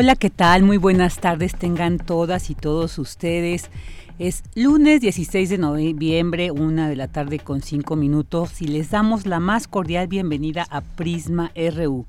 Hola, ¿qué tal? Muy buenas tardes tengan todas y todos ustedes. Es lunes 16 de noviembre, una de la tarde con cinco minutos y les damos la más cordial bienvenida a Prisma RU.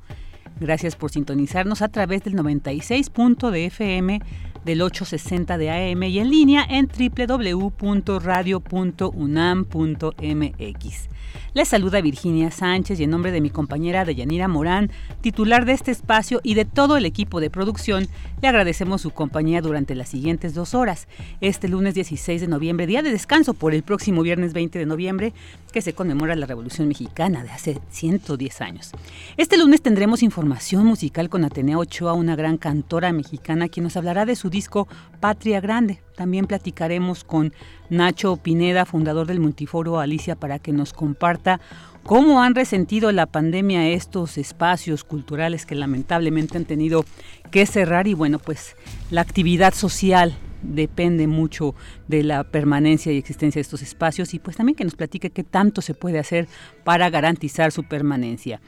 Gracias por sintonizarnos a través del 96. de FM del 860 de AM y en línea en www.radio.unam.mx. Les saluda Virginia Sánchez y en nombre de mi compañera Deyanira Morán, titular de este espacio y de todo el equipo de producción, le agradecemos su compañía durante las siguientes dos horas. Este lunes 16 de noviembre, día de descanso por el próximo viernes 20 de noviembre, que se conmemora la Revolución Mexicana de hace 110 años. Este lunes tendremos información musical con Atenea Ochoa, una gran cantora mexicana, quien nos hablará de su disco Patria Grande. También platicaremos con Nacho Pineda, fundador del Multiforo Alicia, para que nos comparta cómo han resentido la pandemia estos espacios culturales que lamentablemente han tenido que cerrar y bueno, pues la actividad social depende mucho de la permanencia y existencia de estos espacios y pues también que nos platique qué tanto se puede hacer para garantizar su permanencia.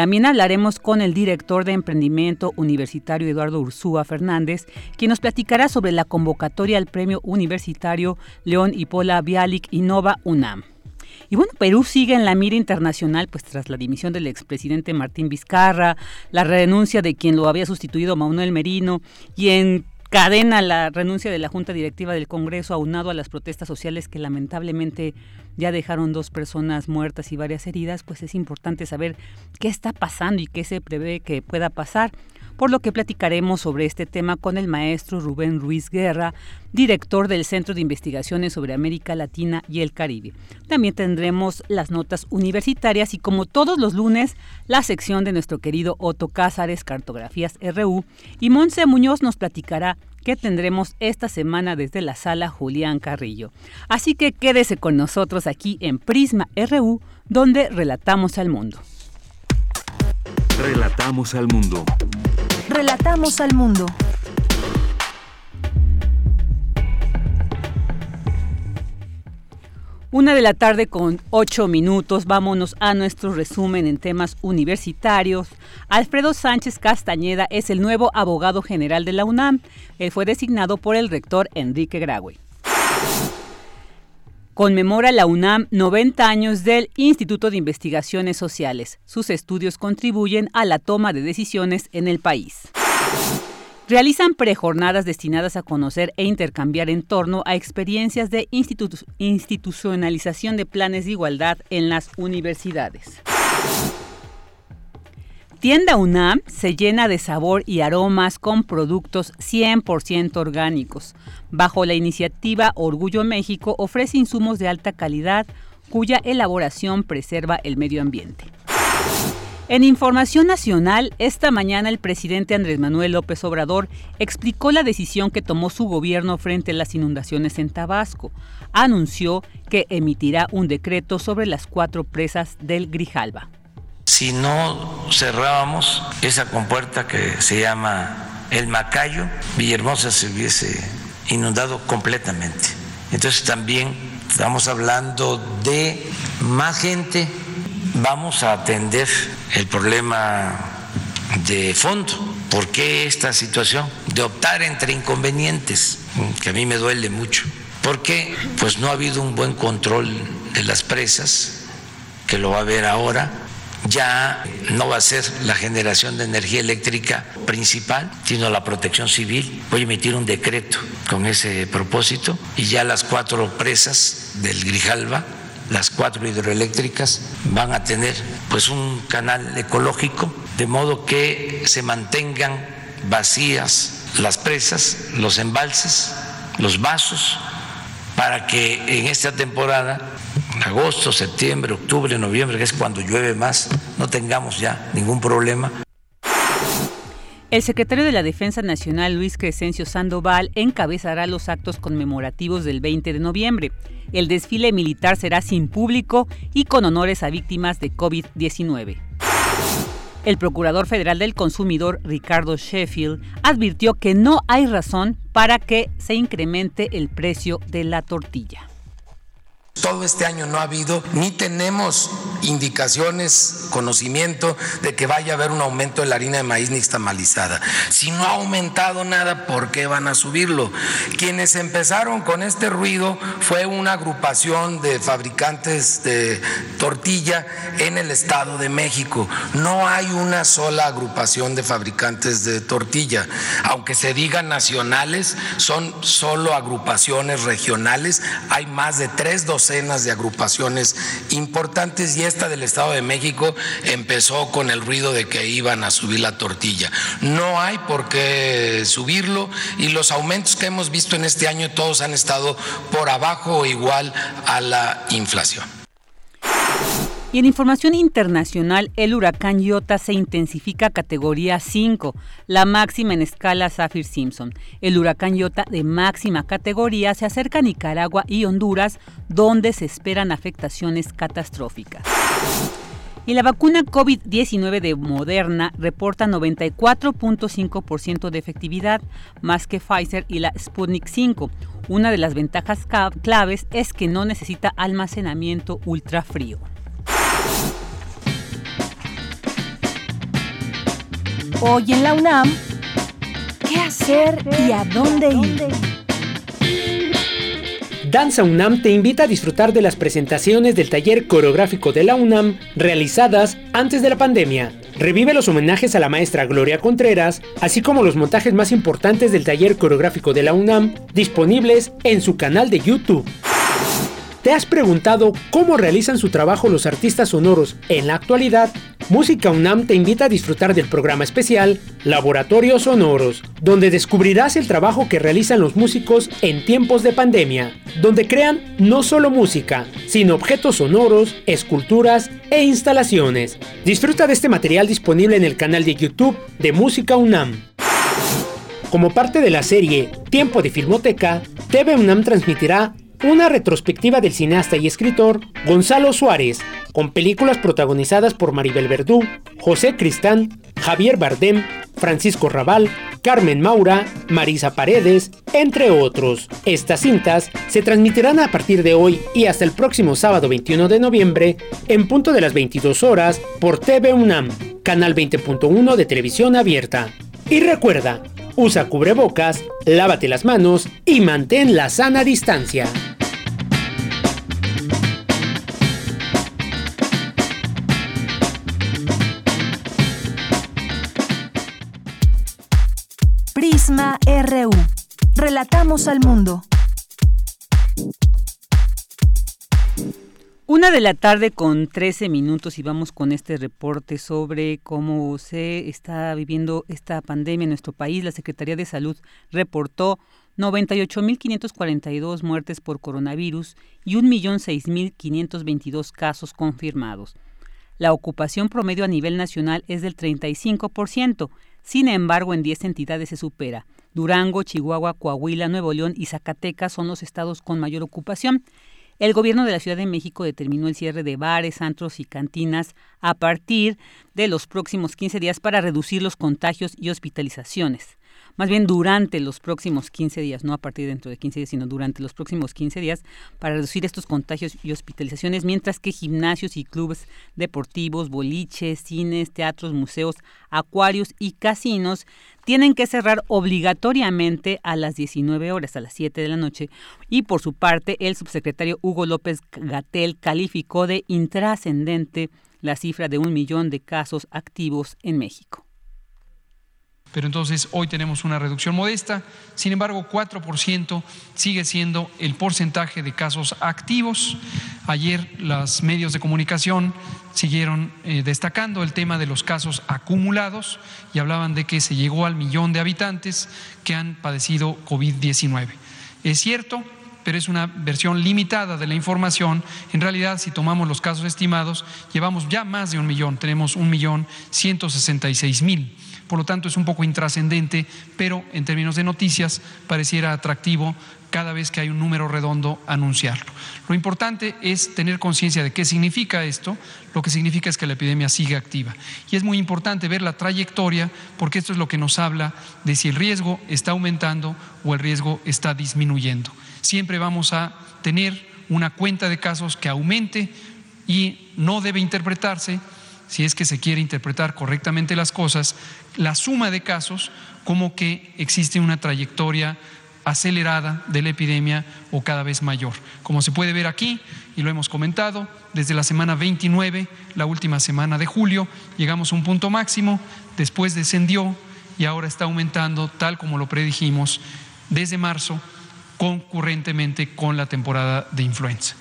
También hablaremos con el director de emprendimiento universitario Eduardo Ursúa Fernández, quien nos platicará sobre la convocatoria al premio universitario León Hipola Bialik Innova UNAM. Y bueno, Perú sigue en la mira internacional, pues tras la dimisión del expresidente Martín Vizcarra, la renuncia de quien lo había sustituido Manuel Merino y en cadena la renuncia de la Junta Directiva del Congreso aunado a las protestas sociales que lamentablemente ya dejaron dos personas muertas y varias heridas, pues es importante saber qué está pasando y qué se prevé que pueda pasar por lo que platicaremos sobre este tema con el maestro Rubén Ruiz Guerra, director del Centro de Investigaciones sobre América Latina y el Caribe. También tendremos las notas universitarias y como todos los lunes, la sección de nuestro querido Otto Cázares, Cartografías RU, y Monse Muñoz nos platicará qué tendremos esta semana desde la sala Julián Carrillo. Así que quédese con nosotros aquí en Prisma RU, donde relatamos al mundo. Relatamos al mundo. Relatamos al mundo. Una de la tarde con ocho minutos, vámonos a nuestro resumen en temas universitarios. Alfredo Sánchez Castañeda es el nuevo abogado general de la UNAM. Él fue designado por el rector Enrique Graue. Conmemora la UNAM 90 años del Instituto de Investigaciones Sociales. Sus estudios contribuyen a la toma de decisiones en el país. Realizan prejornadas destinadas a conocer e intercambiar en torno a experiencias de institucionalización de planes de igualdad en las universidades. Tienda UNAM se llena de sabor y aromas con productos 100% orgánicos. Bajo la iniciativa Orgullo México ofrece insumos de alta calidad cuya elaboración preserva el medio ambiente. En Información Nacional, esta mañana el presidente Andrés Manuel López Obrador explicó la decisión que tomó su gobierno frente a las inundaciones en Tabasco. Anunció que emitirá un decreto sobre las cuatro presas del Grijalba si no cerrábamos esa compuerta que se llama el Macayo, Villahermosa se hubiese inundado completamente. Entonces también estamos hablando de más gente, vamos a atender el problema de fondo. ¿Por qué esta situación de optar entre inconvenientes? Que a mí me duele mucho. Porque pues no ha habido un buen control de las presas, que lo va a haber ahora ya no va a ser la generación de energía eléctrica principal, sino la protección civil. Voy a emitir un decreto con ese propósito y ya las cuatro presas del Grijalva, las cuatro hidroeléctricas, van a tener pues un canal ecológico, de modo que se mantengan vacías las presas, los embalses, los vasos, para que en esta temporada, agosto, septiembre, octubre, noviembre, que es cuando llueve más, no tengamos ya ningún problema. El secretario de la Defensa Nacional, Luis Crescencio Sandoval, encabezará los actos conmemorativos del 20 de noviembre. El desfile militar será sin público y con honores a víctimas de COVID-19. El Procurador Federal del Consumidor, Ricardo Sheffield, advirtió que no hay razón para que se incremente el precio de la tortilla. Todo este año no ha habido ni tenemos indicaciones, conocimiento de que vaya a haber un aumento de la harina de maíz nixtamalizada. Si no ha aumentado nada, ¿por qué van a subirlo? Quienes empezaron con este ruido fue una agrupación de fabricantes de tortilla en el Estado de México. No hay una sola agrupación de fabricantes de tortilla. Aunque se digan nacionales, son solo agrupaciones regionales. Hay más de tres docenas de agrupaciones importantes y esta del Estado de México empezó con el ruido de que iban a subir la tortilla. No hay por qué subirlo y los aumentos que hemos visto en este año todos han estado por abajo o igual a la inflación. Y en información internacional, el huracán Iota se intensifica a categoría 5, la máxima en escala Saffir-Simpson. El huracán Iota de máxima categoría se acerca a Nicaragua y Honduras, donde se esperan afectaciones catastróficas. Y la vacuna COVID-19 de Moderna reporta 94.5% de efectividad, más que Pfizer y la Sputnik 5. Una de las ventajas claves es que no necesita almacenamiento ultra Hoy en la UNAM, ¿qué hacer y a dónde ir? Danza UNAM te invita a disfrutar de las presentaciones del taller coreográfico de la UNAM realizadas antes de la pandemia. Revive los homenajes a la maestra Gloria Contreras, así como los montajes más importantes del taller coreográfico de la UNAM, disponibles en su canal de YouTube. ¿Te has preguntado cómo realizan su trabajo los artistas sonoros en la actualidad? Música UNAM te invita a disfrutar del programa especial Laboratorios Sonoros, donde descubrirás el trabajo que realizan los músicos en tiempos de pandemia, donde crean no solo música, sino objetos sonoros, esculturas e instalaciones. Disfruta de este material disponible en el canal de YouTube de Música UNAM. Como parte de la serie Tiempo de Filmoteca, TV UNAM transmitirá una retrospectiva del cineasta y escritor Gonzalo Suárez, con películas protagonizadas por Maribel Verdú, José Cristán, Javier Bardem, Francisco Raval, Carmen Maura, Marisa Paredes, entre otros. Estas cintas se transmitirán a partir de hoy y hasta el próximo sábado 21 de noviembre, en punto de las 22 horas, por TV UNAM, canal 20.1 de televisión abierta. Y recuerda, usa cubrebocas, lávate las manos y mantén la sana distancia. Relatamos al mundo. Una de la tarde con 13 minutos y vamos con este reporte sobre cómo se está viviendo esta pandemia en nuestro país. La Secretaría de Salud reportó 98.542 muertes por coronavirus y 1.006.522 casos confirmados. La ocupación promedio a nivel nacional es del 35%, sin embargo en 10 entidades se supera. Durango, Chihuahua, Coahuila, Nuevo León y Zacatecas son los estados con mayor ocupación. El gobierno de la Ciudad de México determinó el cierre de bares, antros y cantinas a partir de los próximos 15 días para reducir los contagios y hospitalizaciones más bien durante los próximos 15 días, no a partir de dentro de 15 días, sino durante los próximos 15 días, para reducir estos contagios y hospitalizaciones, mientras que gimnasios y clubes deportivos, boliches, cines, teatros, museos, acuarios y casinos tienen que cerrar obligatoriamente a las 19 horas, a las 7 de la noche. Y por su parte, el subsecretario Hugo López Gatel calificó de intrascendente la cifra de un millón de casos activos en México pero entonces hoy tenemos una reducción modesta. Sin embargo, 4% sigue siendo el porcentaje de casos activos. Ayer los medios de comunicación siguieron eh, destacando el tema de los casos acumulados y hablaban de que se llegó al millón de habitantes que han padecido COVID-19. Es cierto, pero es una versión limitada de la información. En realidad, si tomamos los casos estimados, llevamos ya más de un millón, tenemos un millón ciento sesenta y seis mil por lo tanto es un poco intrascendente, pero en términos de noticias pareciera atractivo cada vez que hay un número redondo anunciarlo. Lo importante es tener conciencia de qué significa esto. Lo que significa es que la epidemia sigue activa. Y es muy importante ver la trayectoria porque esto es lo que nos habla de si el riesgo está aumentando o el riesgo está disminuyendo. Siempre vamos a tener una cuenta de casos que aumente y no debe interpretarse si es que se quiere interpretar correctamente las cosas, la suma de casos como que existe una trayectoria acelerada de la epidemia o cada vez mayor. Como se puede ver aquí, y lo hemos comentado, desde la semana 29, la última semana de julio, llegamos a un punto máximo, después descendió y ahora está aumentando tal como lo predijimos desde marzo, concurrentemente con la temporada de influenza.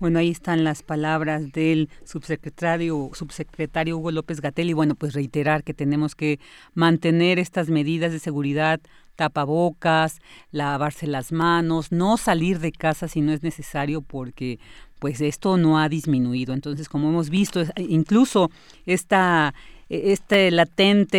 Bueno, ahí están las palabras del subsecretario, subsecretario Hugo López Gatel y bueno, pues reiterar que tenemos que mantener estas medidas de seguridad, tapabocas, lavarse las manos, no salir de casa si no es necesario porque pues esto no ha disminuido. Entonces, como hemos visto, incluso esta este latente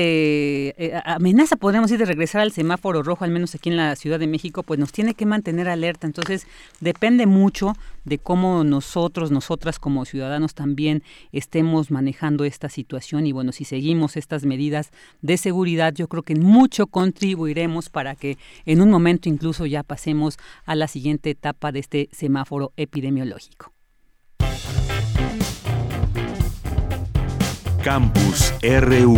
eh, amenaza, podemos decir, de regresar al semáforo rojo, al menos aquí en la Ciudad de México, pues nos tiene que mantener alerta. Entonces, depende mucho de cómo nosotros, nosotras como ciudadanos también estemos manejando esta situación. Y bueno, si seguimos estas medidas de seguridad, yo creo que mucho contribuiremos para que en un momento incluso ya pasemos a la siguiente etapa de este semáforo epidemiológico. Campus RU.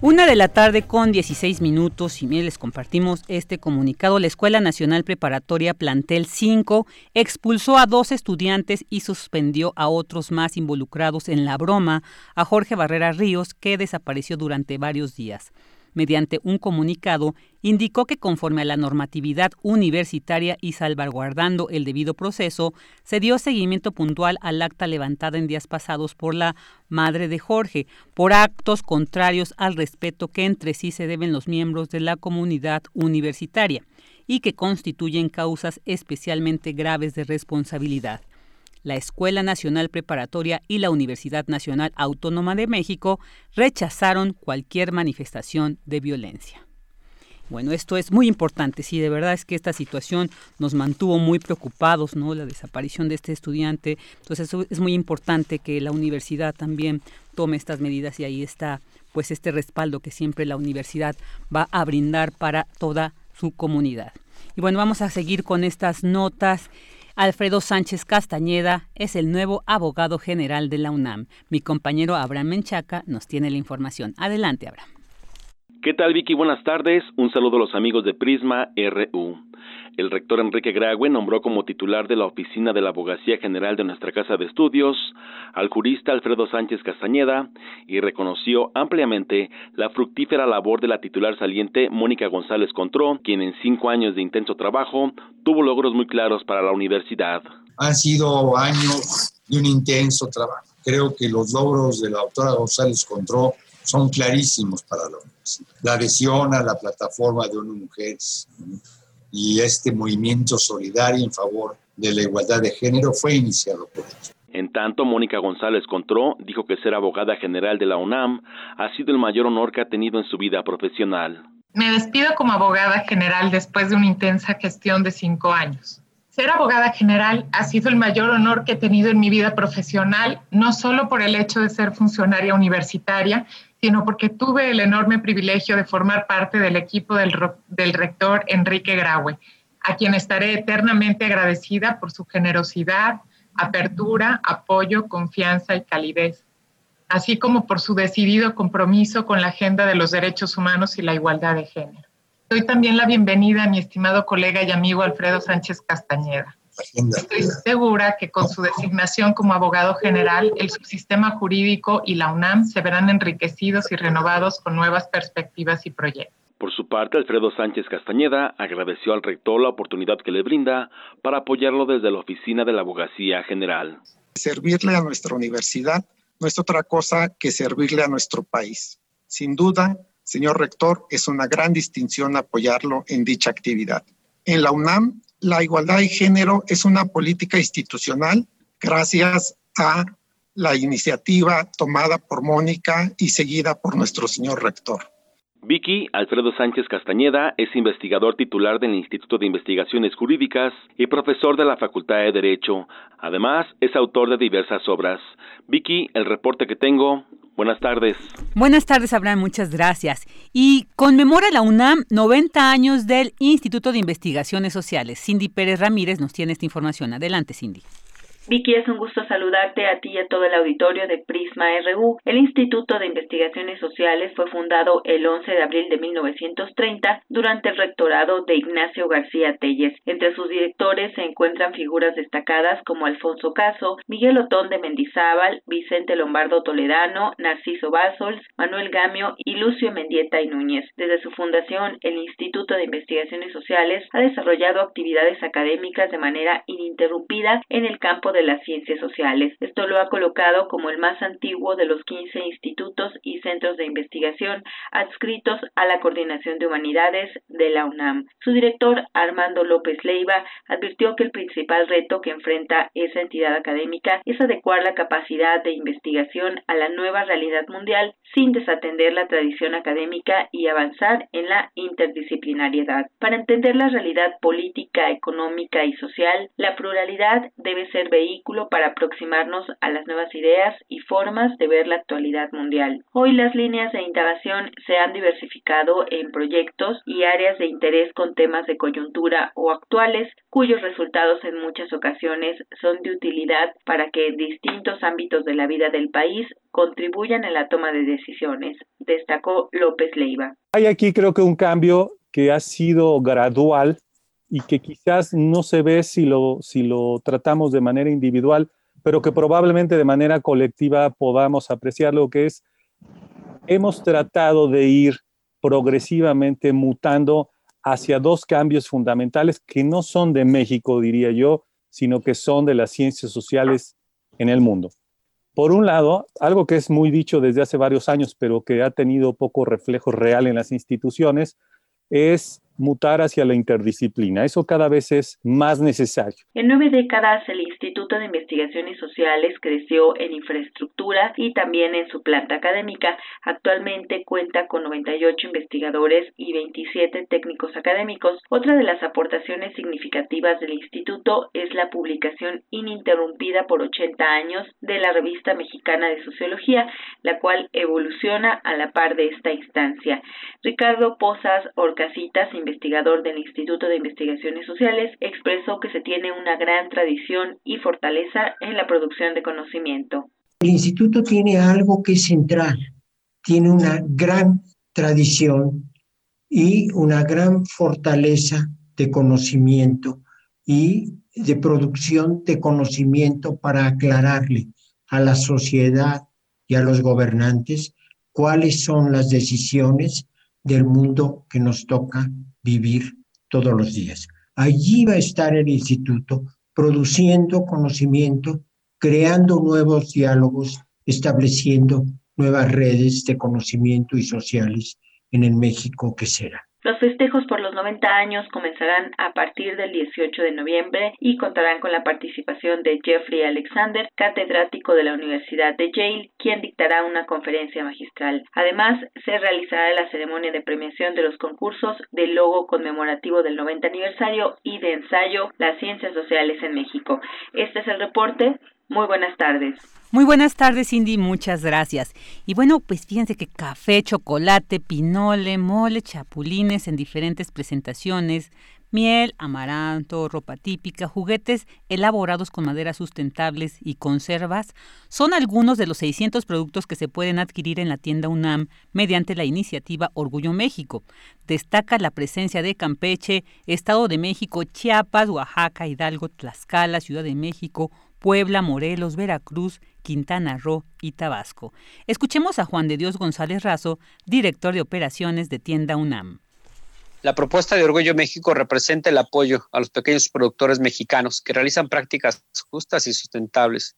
Una de la tarde con 16 minutos y les compartimos este comunicado. La Escuela Nacional Preparatoria Plantel 5 expulsó a dos estudiantes y suspendió a otros más involucrados en la broma a Jorge Barrera Ríos, que desapareció durante varios días mediante un comunicado, indicó que conforme a la normatividad universitaria y salvaguardando el debido proceso, se dio seguimiento puntual al acta levantada en días pasados por la madre de Jorge, por actos contrarios al respeto que entre sí se deben los miembros de la comunidad universitaria y que constituyen causas especialmente graves de responsabilidad la Escuela Nacional Preparatoria y la Universidad Nacional Autónoma de México rechazaron cualquier manifestación de violencia. Bueno, esto es muy importante, sí, de verdad es que esta situación nos mantuvo muy preocupados, ¿no? La desaparición de este estudiante. Entonces, es muy importante que la universidad también tome estas medidas y ahí está, pues, este respaldo que siempre la universidad va a brindar para toda su comunidad. Y bueno, vamos a seguir con estas notas. Alfredo Sánchez Castañeda es el nuevo abogado general de la UNAM. Mi compañero Abraham Menchaca nos tiene la información. Adelante, Abraham. ¿Qué tal, Vicky? Buenas tardes. Un saludo a los amigos de Prisma RU. El rector Enrique Graue nombró como titular de la Oficina de la Abogacía General de nuestra Casa de Estudios al jurista Alfredo Sánchez Castañeda y reconoció ampliamente la fructífera labor de la titular saliente Mónica González Contró, quien en cinco años de intenso trabajo tuvo logros muy claros para la universidad. Han sido años de un intenso trabajo. Creo que los logros de la doctora González Contró son clarísimos para la universidad. La adhesión a la plataforma de ONU Mujeres, y este movimiento solidario en favor de la igualdad de género fue iniciado por ellos. En tanto, Mónica González Contró dijo que ser abogada general de la UNAM ha sido el mayor honor que ha tenido en su vida profesional. Me despido como abogada general después de una intensa gestión de cinco años. Ser abogada general ha sido el mayor honor que he tenido en mi vida profesional, no solo por el hecho de ser funcionaria universitaria, sino porque tuve el enorme privilegio de formar parte del equipo del, rector Enrique Graue, a quien estaré eternamente agradecida por su generosidad, apertura, apoyo, confianza y calidez, así como por su decidido compromiso con la agenda de los derechos humanos y la igualdad de género. Doy también la bienvenida a mi estimado colega y amigo Alfredo Sánchez Castañeda. Estoy segura que con su designación como abogado general, el subsistema jurídico y la UNAM se verán enriquecidos y renovados con nuevas perspectivas y proyectos. Por su parte, Alfredo Sánchez Castañeda agradeció al rector la oportunidad que le brinda para apoyarlo desde la oficina de la Abogacía General. Servirle a nuestra universidad no es otra cosa que servirle a nuestro país. Sin duda, señor rector, es una gran distinción apoyarlo en dicha actividad. En la UNAM, la igualdad de género es una política institucional gracias a la iniciativa tomada por Mónica y seguida por nuestro señor rector. Vicky Alfredo Sánchez Castañeda es investigador titular del Instituto de Investigaciones Jurídicas y profesor de la Facultad de Derecho. Además, es autor de diversas obras. Vicky, el reporte que tengo. Buenas tardes. Buenas tardes, Abraham. Muchas gracias. Y conmemora la UNAM 90 años del Instituto de Investigaciones Sociales. Cindy Pérez Ramírez nos tiene esta información. Adelante, Cindy. Vicky, es un gusto saludarte a ti y a todo el auditorio de Prisma RU. El Instituto de Investigaciones Sociales fue fundado el 11 de abril de 1930 durante el rectorado de Ignacio García Telles. Entre sus directores se encuentran figuras destacadas como Alfonso Caso, Miguel Otón de Mendizábal, Vicente Lombardo Toledano, Narciso Basols, Manuel Gamio y Lucio Mendieta y Núñez. Desde su fundación, el Instituto de Investigaciones Sociales ha desarrollado actividades académicas de manera ininterrumpida en el campo de las ciencias sociales. Esto lo ha colocado como el más antiguo de los 15 institutos y centros de investigación adscritos a la Coordinación de Humanidades de la UNAM. Su director, Armando López Leiva, advirtió que el principal reto que enfrenta esa entidad académica es adecuar la capacidad de investigación a la nueva realidad mundial sin desatender la tradición académica y avanzar en la interdisciplinariedad. Para entender la realidad política, económica y social, la pluralidad debe ser para aproximarnos a las nuevas ideas y formas de ver la actualidad mundial. Hoy las líneas de indagación se han diversificado en proyectos y áreas de interés con temas de coyuntura o actuales, cuyos resultados en muchas ocasiones son de utilidad para que distintos ámbitos de la vida del país contribuyan en la toma de decisiones, destacó López Leiva. Hay aquí creo que un cambio que ha sido gradual y que quizás no se ve si lo, si lo tratamos de manera individual, pero que probablemente de manera colectiva podamos apreciar lo que es, hemos tratado de ir progresivamente mutando hacia dos cambios fundamentales que no son de México, diría yo, sino que son de las ciencias sociales en el mundo. Por un lado, algo que es muy dicho desde hace varios años, pero que ha tenido poco reflejo real en las instituciones, es mutar hacia la interdisciplina. Eso cada vez es más necesario. En nueve décadas, el Instituto de Investigaciones Sociales creció en infraestructura y también en su planta académica. Actualmente cuenta con 98 investigadores y 27 técnicos académicos. Otra de las aportaciones significativas del instituto es la publicación ininterrumpida por 80 años de la Revista Mexicana de Sociología, la cual evoluciona a la par de esta instancia. Ricardo Pozas Orcasitas, investigador del Instituto de Investigaciones Sociales, expresó que se tiene una gran tradición y fortaleza en la producción de conocimiento. El instituto tiene algo que es central, tiene una gran tradición y una gran fortaleza de conocimiento y de producción de conocimiento para aclararle a la sociedad y a los gobernantes cuáles son las decisiones del mundo que nos toca vivir todos los días. Allí va a estar el instituto produciendo conocimiento, creando nuevos diálogos, estableciendo nuevas redes de conocimiento y sociales en el México que será. Los festejos por los 90 años comenzarán a partir del 18 de noviembre y contarán con la participación de Jeffrey Alexander, catedrático de la Universidad de Yale, quien dictará una conferencia magistral. Además, se realizará la ceremonia de premiación de los concursos del logo conmemorativo del 90 aniversario y de ensayo Las Ciencias Sociales en México. Este es el reporte. Muy buenas tardes. Muy buenas tardes, Cindy, muchas gracias. Y bueno, pues fíjense que café, chocolate, pinole, mole, chapulines en diferentes presentaciones, miel, amaranto, ropa típica, juguetes elaborados con maderas sustentables y conservas son algunos de los 600 productos que se pueden adquirir en la tienda UNAM mediante la iniciativa Orgullo México. Destaca la presencia de Campeche, Estado de México, Chiapas, Oaxaca, Hidalgo, Tlaxcala, Ciudad de México, Puebla, Morelos, Veracruz, Quintana Roo y Tabasco. Escuchemos a Juan de Dios González Razo, director de operaciones de Tienda UNAM. La propuesta de Orgullo México representa el apoyo a los pequeños productores mexicanos que realizan prácticas justas y sustentables,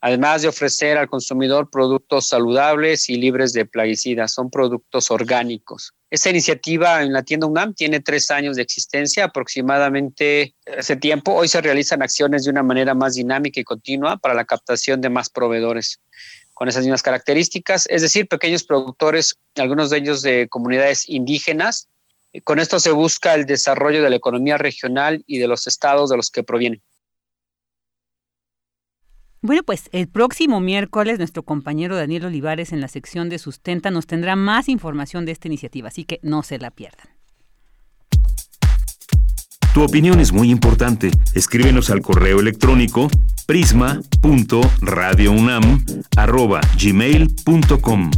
además de ofrecer al consumidor productos saludables y libres de plaguicidas. Son productos orgánicos. Esta iniciativa en la tienda UNAM tiene tres años de existencia, aproximadamente hace tiempo. Hoy se realizan acciones de una manera más dinámica y continua para la captación de más proveedores con esas mismas características, es decir, pequeños productores, algunos de ellos de comunidades indígenas. Con esto se busca el desarrollo de la economía regional y de los estados de los que provienen. Bueno, pues el próximo miércoles nuestro compañero Daniel Olivares en la sección de Sustenta nos tendrá más información de esta iniciativa, así que no se la pierdan. Tu opinión es muy importante. Escríbenos al correo electrónico prisma.radiounam@gmail.com.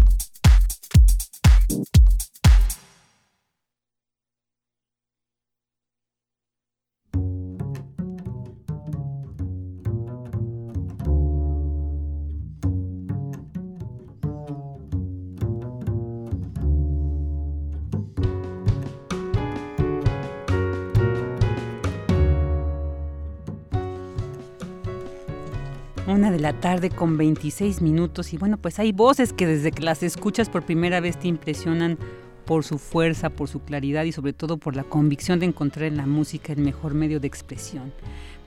Una de la tarde con 26 minutos y bueno, pues hay voces que desde que las escuchas por primera vez te impresionan por su fuerza, por su claridad y sobre todo por la convicción de encontrar en la música el mejor medio de expresión.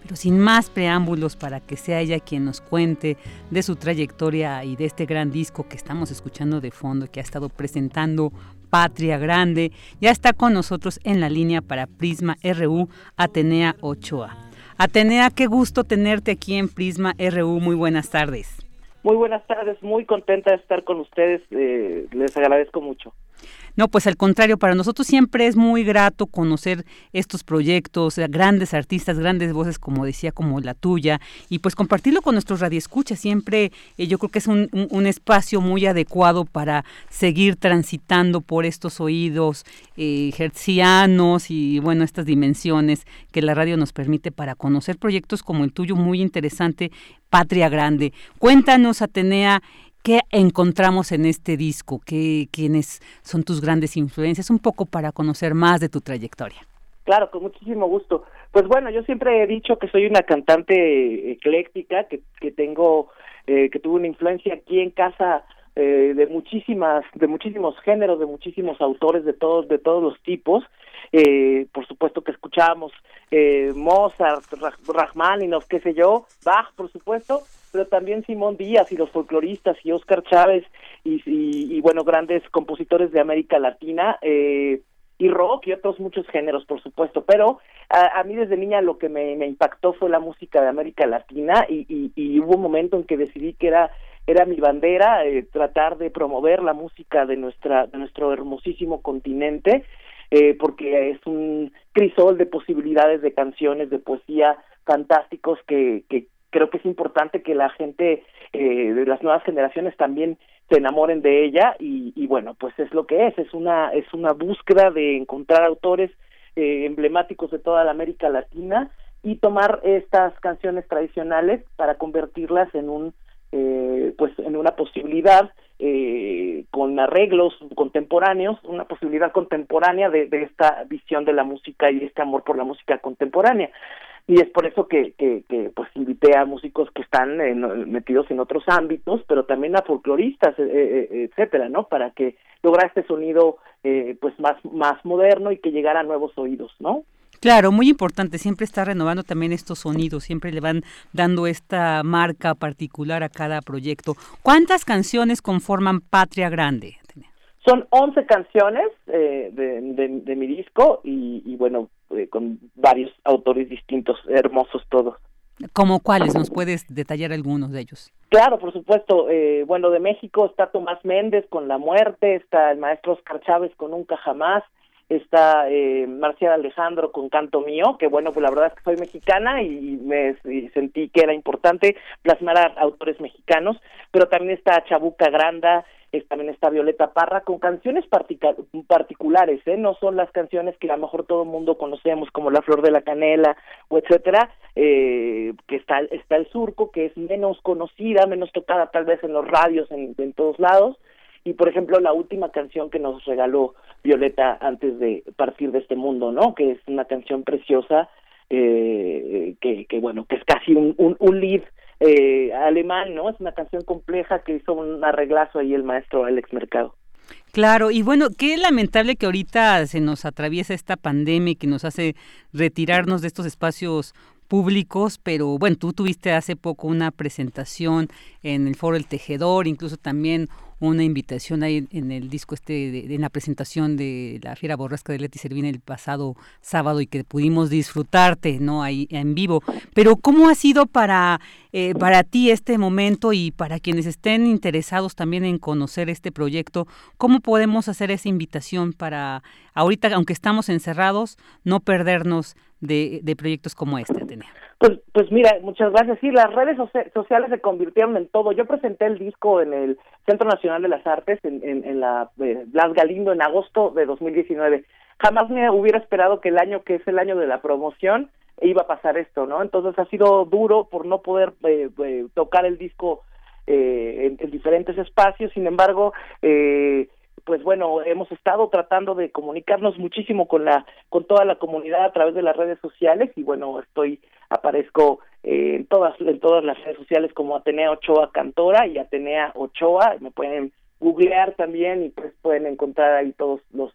Pero sin más preámbulos para que sea ella quien nos cuente de su trayectoria y de este gran disco que estamos escuchando de fondo, que ha estado presentando Patria Grande, ya está con nosotros en la línea para Prisma RU Atenea Ochoa. Atenea, qué gusto tenerte aquí en Prisma RU. Muy buenas tardes. Muy buenas tardes, muy contenta de estar con ustedes. Eh, les agradezco mucho. No, pues al contrario, para nosotros siempre es muy grato conocer estos proyectos, grandes artistas, grandes voces, como decía, como la tuya, y pues compartirlo con nuestros radioescuchas. Siempre eh, yo creo que es un, espacio muy adecuado para seguir transitando por estos oídos eh, y bueno, estas dimensiones que la radio nos permite para conocer proyectos como el tuyo, muy interesante, Patria Grande. Cuéntanos, Atenea, ¿Qué encontramos en este disco? ¿Qué, ¿Quiénes son tus grandes influencias? Un poco para conocer más de tu trayectoria. Claro, con muchísimo gusto. Pues bueno, yo siempre he dicho que soy una cantante ecléctica, que, que tengo, eh, que tuve una influencia aquí en casa eh, de muchísimas, de muchísimos géneros, de muchísimos autores de todos, de todos los tipos. Eh, por supuesto que escuchábamos eh, Mozart, Rachmaninoff, qué sé yo, Bach, por supuesto, pero también Simón Díaz y los folcloristas y Oscar Chávez y, bueno, grandes compositores de América Latina eh, y rock y otros muchos géneros, por supuesto, pero a, mí desde niña lo que me, impactó fue la música de América Latina y, y, hubo un momento en que decidí que era era mi bandera eh, tratar de promover la música de nuestra de nuestro hermosísimo continente eh, porque es un crisol de posibilidades de canciones de poesía fantásticos que, que creo que es importante que la gente eh, de las nuevas generaciones también se enamoren de ella y, bueno pues es lo que es es una es una búsqueda de encontrar autores eh, emblemáticos de toda la América Latina y tomar estas canciones tradicionales para convertirlas en un eh, pues en una posibilidad eh, con arreglos contemporáneos, una posibilidad contemporánea de, de, esta visión de la música y este amor por la música contemporánea y es por eso que, que, pues invité a músicos que están metidos en otros ámbitos pero también a folcloristas eh, eh, eh, etcétera no para que lograra este sonido pues más más moderno y que llegara a nuevos oídos no Claro, muy importante, siempre está renovando también estos sonidos, siempre le van dando esta marca particular a cada proyecto. ¿Cuántas canciones conforman Patria Grande? Son 11 canciones de, de, mi disco y, y bueno, eh, con varios autores distintos, hermosos todos. ¿Como cuáles? ¿Nos puedes detallar algunos de ellos? Claro, por supuesto. Eh, bueno, de México está Tomás Méndez con La Muerte, está el maestro Oscar Chávez con Nunca Jamás, está eh, Marcial Alejandro con Canto Mío, que bueno, pues la verdad es que soy mexicana y me sentí que era importante plasmar a autores mexicanos, pero también está Chabuca Granda, también está Violeta Parra con canciones particulares, ¿eh? no son las canciones que a lo mejor todo el mundo conocemos como La Flor de la Canela o etcétera, eh, que está, está el surco, que es menos conocida, menos tocada tal vez en los radios en, todos lados, y por ejemplo la última canción que nos regaló Violeta antes de partir de este mundo, ¿no? Que es una canción preciosa, eh, que, que bueno, que es casi un, un, un lead eh, alemán, ¿no? Es una canción compleja que hizo un arreglazo ahí el maestro Alex Mercado. Claro, y bueno, qué lamentable que ahorita se nos atraviesa esta pandemia que nos hace retirarnos de estos espacios públicos, pero bueno, tú tuviste hace poco una presentación en el Foro El Tejedor, incluso también una invitación ahí en el disco este, en la presentación de La Fiera Borrasca de Leti Servina el pasado sábado y que pudimos disfrutarte, ¿no? Ahí en vivo. Pero ¿cómo ha sido para, eh, para ti este momento y para quienes estén interesados también en conocer este proyecto? ¿Cómo podemos hacer esa invitación para, ahorita, aunque estamos encerrados, no perdernos de, de proyectos como este, Atenea? Pues, pues mira, muchas gracias. Sí, las redes sociales se convirtieron en todo. Yo presenté el disco en el Centro Nacional de las Artes, en, en, la eh, Blas Galindo, en agosto de 2019. Jamás me hubiera esperado que el año que es el año de la promoción iba a pasar esto, ¿no? Entonces ha sido duro por no poder eh, eh, tocar el disco en, en, diferentes espacios. Sin embargo, eh, pues bueno, hemos estado tratando de comunicarnos muchísimo con la con toda la comunidad a través de las redes sociales y bueno, estoy aparezco eh, en todas en todas las redes sociales como Atenea Ochoa Cantora y Atenea Ochoa, me pueden googlear también y pues pueden encontrar ahí todos los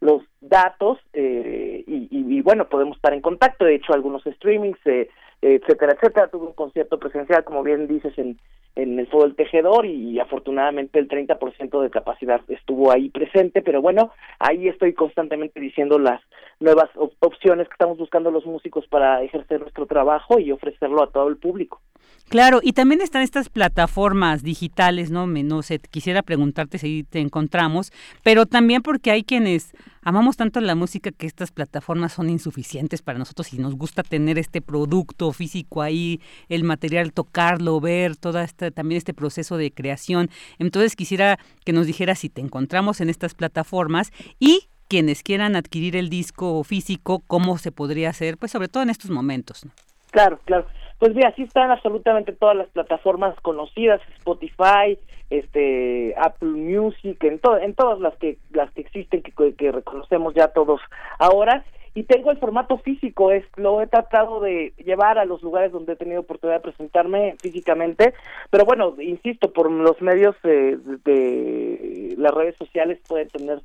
los datos eh, y, bueno podemos estar en contacto. De hecho algunos streamings eh, etcétera etcétera tuve un concierto presencial como bien dices en en el fútbol tejedor y, afortunadamente el 30% de capacidad estuvo ahí presente, pero bueno, ahí estoy constantemente diciendo las nuevas opciones que estamos buscando los músicos para ejercer nuestro trabajo y ofrecerlo a todo el público. Claro, y también están estas plataformas digitales, ¿no? No sé, quisiera preguntarte si te encontramos, pero también porque hay quienes amamos tanto la música que estas plataformas son insuficientes para nosotros y nos gusta tener este producto físico ahí, el material, tocarlo, ver todo este, también este proceso de creación. Entonces quisiera que nos dijeras si te encontramos en estas plataformas y quienes quieran adquirir el disco físico, cómo se podría hacer, pues sobre todo en estos momentos. Claro, claro. Pues mira, sí están absolutamente todas las plataformas conocidas, Spotify, este Apple Music, en en todas las que las que existen que, que reconocemos ya todos ahora. Y tengo el formato físico, es lo he tratado de llevar a los lugares donde he tenido oportunidad de presentarme físicamente, pero bueno, insisto, por los medios de, de las redes sociales pueden tener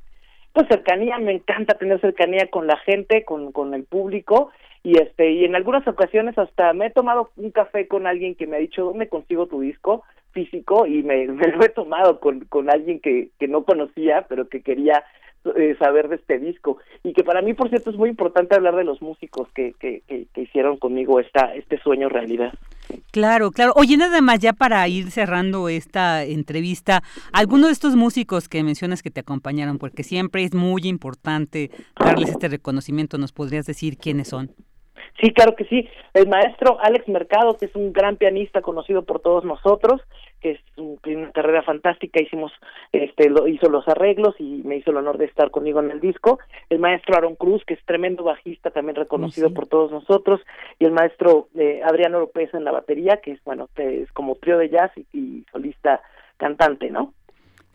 pues cercanía, me encanta tener cercanía con la gente, con, con el público y este y en algunas ocasiones hasta me he tomado un café con alguien que me ha dicho dónde consigo tu disco físico y me, lo he tomado con, con alguien que, que no conocía pero que quería eh, saber de este disco y que para mí por cierto es muy importante hablar de los músicos que, que, que, que hicieron conmigo esta este sueño realidad Claro, claro. Oye, nada más ya para ir cerrando esta entrevista, algunos de estos músicos que mencionas que te acompañaron, porque siempre es muy importante darles este reconocimiento, ¿nos podrías decir quiénes son? Sí, claro que sí. El maestro Alex Mercado, que es un gran pianista conocido por todos nosotros, que es una carrera fantástica, hicimos, este, lo, hizo los arreglos y me hizo el honor de estar conmigo en el disco. El maestro Aaron Cruz, que es tremendo bajista, también reconocido por todos nosotros, y el maestro eh, Adriano López en la batería, que es, bueno, es como trío de jazz y solista cantante, ¿no?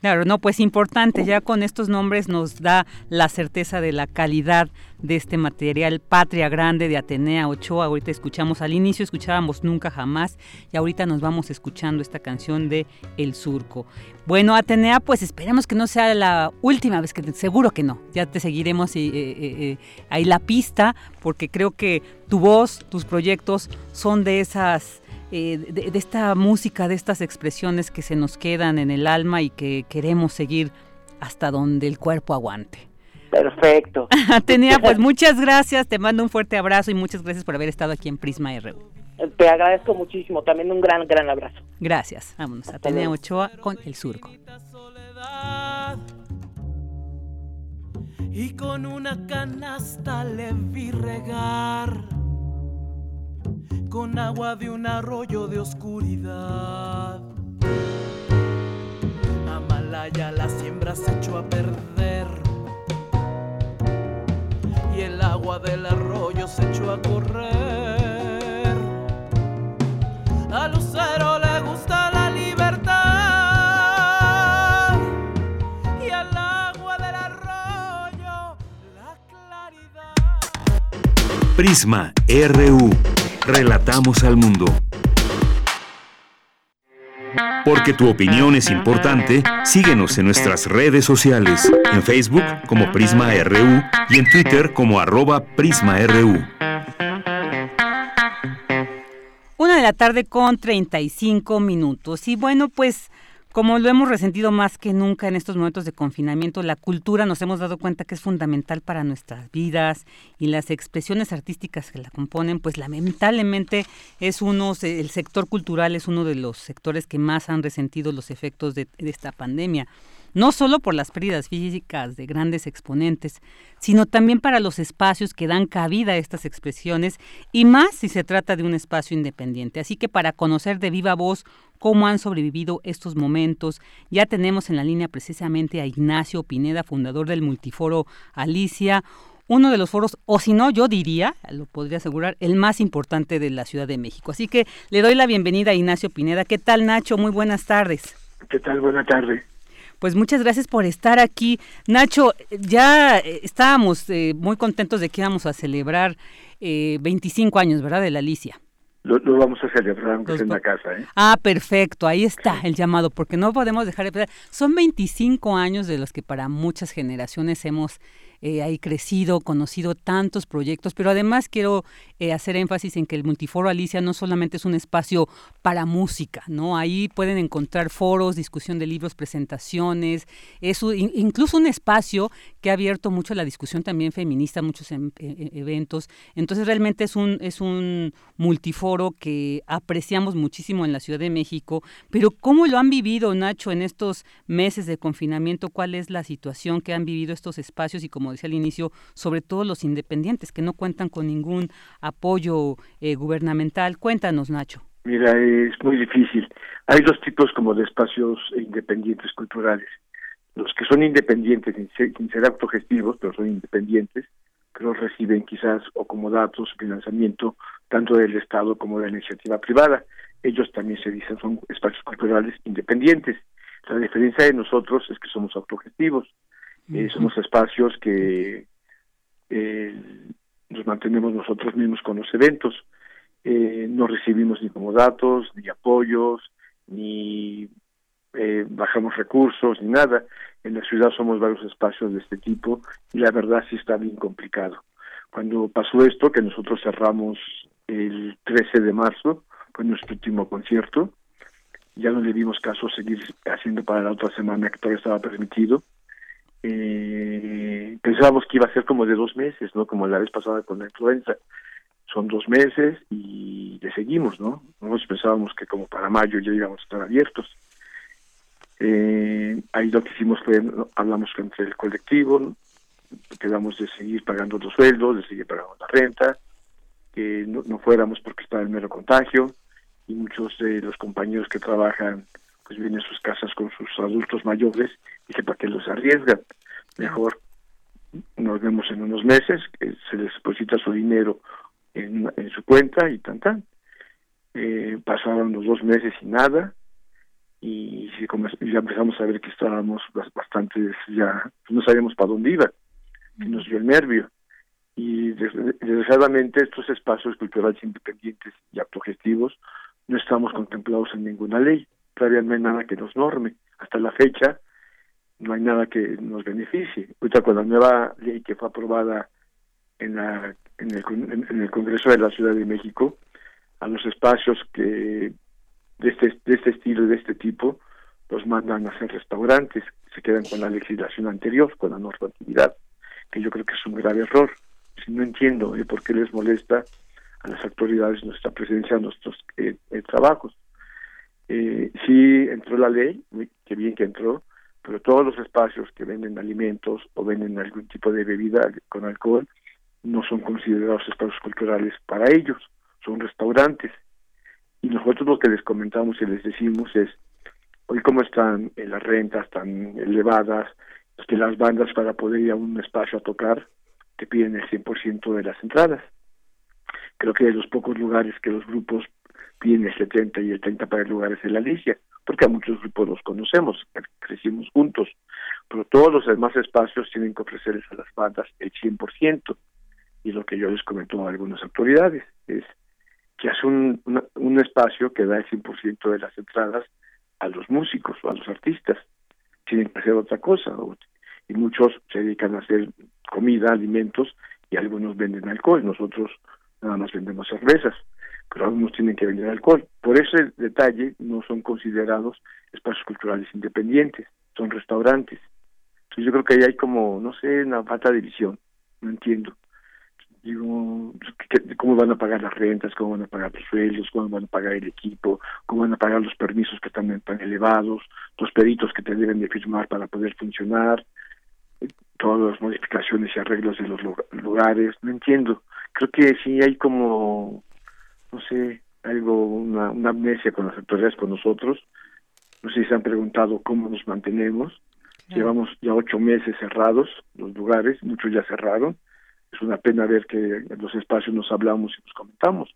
Claro, no, pues importante, ya con estos nombres nos da la certeza de la calidad de este material Patria Grande de Atenea Ochoa. Ahorita escuchamos al inicio, escuchábamos Nunca Jamás y ahorita nos vamos escuchando esta canción de El Surco. Bueno, Atenea, pues esperemos que no sea la última vez, que seguro que no. Ya te seguiremos eh, eh, eh, ahí la pista porque creo que tu voz, tus proyectos son de esas eh, de, esta música, de estas expresiones que se nos quedan en el alma y que queremos seguir hasta donde el cuerpo aguante. Perfecto. Tenía, pues muchas gracias, te mando un fuerte abrazo y muchas gracias por haber estado aquí en Prisma RU. Te agradezco muchísimo, también un gran, gran abrazo. Gracias. Vámonos a Ochoa con El Surco. y con una canasta le vi regar con agua de un arroyo de oscuridad. Amalaya la siembra se echó a perder y el agua del arroyo se echó a correr. A Lucero le gusta la libertad y al agua del arroyo la claridad. Prisma RU. Relatamos al mundo. Porque tu opinión es importante, síguenos en nuestras redes sociales, en Facebook como Prisma RU y en Twitter como arroba PrismaRU. Una de la tarde con 35 minutos. Y bueno, pues como lo hemos resentido más que nunca en estos momentos de confinamiento, la cultura nos hemos dado cuenta que es fundamental para nuestras vidas y las expresiones artísticas que la componen, pues lamentablemente es uno, el sector cultural es uno de los sectores que más han resentido los efectos de, de esta pandemia no solo por las pérdidas físicas de grandes exponentes, sino también para los espacios que dan cabida a estas expresiones y más si se trata de un espacio independiente. Así que para conocer de viva voz cómo han sobrevivido estos momentos, ya tenemos en la línea precisamente a Ignacio Pineda, fundador del multiforo Alicia, uno de los foros, o si no, yo diría, lo podría asegurar, el más importante de la Ciudad de México. Así que le doy la bienvenida a Ignacio Pineda. ¿Qué tal, Nacho? Muy buenas tardes. ¿Qué tal? Buenas tardes. Pues muchas gracias por estar aquí. Nacho, ya eh, estábamos eh, muy contentos de que íbamos a celebrar eh, 25 años, ¿verdad? De la Alicia. Lo, lo vamos a celebrar aunque sea en la casa, ¿eh? Ah, perfecto, ahí está el llamado, porque no podemos dejar de pensar. Son 25 años de los que para muchas generaciones hemos eh, ahí crecido, conocido tantos proyectos, pero además quiero eh, hacer énfasis en que el Multiforo Alicia no solamente es un espacio para música, ¿no? Ahí pueden encontrar foros, discusión de libros, presentaciones, es incluso un espacio que ha abierto mucho la discusión también feminista, muchos en, en, eventos. Entonces realmente es un, es un multiforo que apreciamos muchísimo en la Ciudad de México, pero ¿cómo lo han vivido, Nacho, en estos meses de confinamiento? ¿Cuál es la situación que han vivido estos espacios y como decía al inicio, sobre todo los independientes que no cuentan con ningún apoyo eh, gubernamental. Cuéntanos, Nacho. Mira, es muy difícil. Hay dos tipos como de espacios independientes culturales. Los que son independientes sin ser, autogestivos, pero son independientes, pero reciben quizás o como datos, financiamiento, tanto del Estado como de la iniciativa privada. Ellos también se dicen son espacios culturales independientes. La diferencia de nosotros es que somos autogestivos. Eh, somos espacios que eh, nos mantenemos nosotros mismos con los eventos. Eh, no recibimos ni como datos, ni apoyos, ni eh, bajamos recursos, ni nada. En la ciudad somos varios espacios de este tipo y la verdad sí está bien complicado. Cuando pasó esto, que nosotros cerramos el 13 de marzo, fue nuestro último concierto, ya no le dimos caso seguir haciendo para la otra semana que todavía estaba permitido eh, pensábamos que iba a ser como de dos meses, ¿no? Como la vez pasada con la influenza. Son dos meses y le seguimos, ¿no? Nosotros pensábamos que como para mayo ya íbamos a estar abiertos. Eh, ahí lo que hicimos fue, hablamos entre el colectivo, quedamos de seguir pagando los sueldos, de seguir pagando la renta, que no, no fuéramos porque estaba el mero contagio y muchos de los compañeros que trabajan pues vienen a sus casas con sus adultos mayores Dije, ¿para qué los arriesgan? Mejor nos vemos en unos meses, que se les deposita su dinero en, en su cuenta y tan tan. Eh, pasaron los dos meses y nada, y ya empezamos a ver que estábamos bastante, ya no sabíamos para dónde iba, y nos dio el nervio. Y desgraciadamente estos espacios culturales independientes y autogestivos no estamos contemplados en ninguna ley, todavía no hay nada que nos norme. Hasta la fecha, no hay nada que nos beneficie. Ahorita con la nueva ley que fue aprobada en, la, en, el, en el Congreso de la Ciudad de México, a los espacios que de este, de este estilo y de este tipo los mandan a hacer restaurantes, se quedan con la legislación anterior, con la normatividad, que yo creo que es un grave error. Si no entiendo eh, por qué les molesta a las autoridades nuestra presencia en nuestros eh, eh, trabajos. Eh, sí entró la ley, que bien que entró, pero todos los espacios que venden alimentos o venden algún tipo de bebida con alcohol no son considerados espacios culturales para ellos, son restaurantes. Y nosotros lo que les comentamos y les decimos es, hoy como están en las rentas tan elevadas, que las bandas para poder ir a un espacio a tocar te piden el 100% de las entradas. Creo que de los pocos lugares que los grupos piden el 70 y el 30 para lugares en la Alicia, porque a muchos grupos los conocemos, crecimos juntos, pero todos los demás espacios tienen que ofrecerles a las bandas el 100%. Y lo que yo les comento a algunas autoridades es que hace un espacio que da el 100% de las entradas a los músicos o a los artistas. Tienen que hacer otra cosa. Y muchos se dedican a hacer comida, alimentos, y algunos venden alcohol. Nosotros nada más vendemos cervezas pero algunos tienen que vender alcohol. Por ese detalle no son considerados espacios culturales independientes, son restaurantes. Entonces yo creo que ahí hay como, no sé, una falta de visión, no entiendo. Digo, ¿cómo van a pagar las rentas? ¿Cómo van a pagar los sueldos? ¿Cómo van a pagar el equipo? ¿Cómo van a pagar los permisos que están tan elevados? ¿Los peritos que te deben de firmar para poder funcionar? Todas las modificaciones y arreglos de los lugares, no entiendo. Creo que sí hay como no sé, algo, una, amnesia con las autoridades, con nosotros. No sé si se han preguntado cómo nos mantenemos. Llevamos ya ocho meses cerrados los lugares, muchos ya cerraron. Es una pena ver que en los espacios nos hablamos y nos comentamos.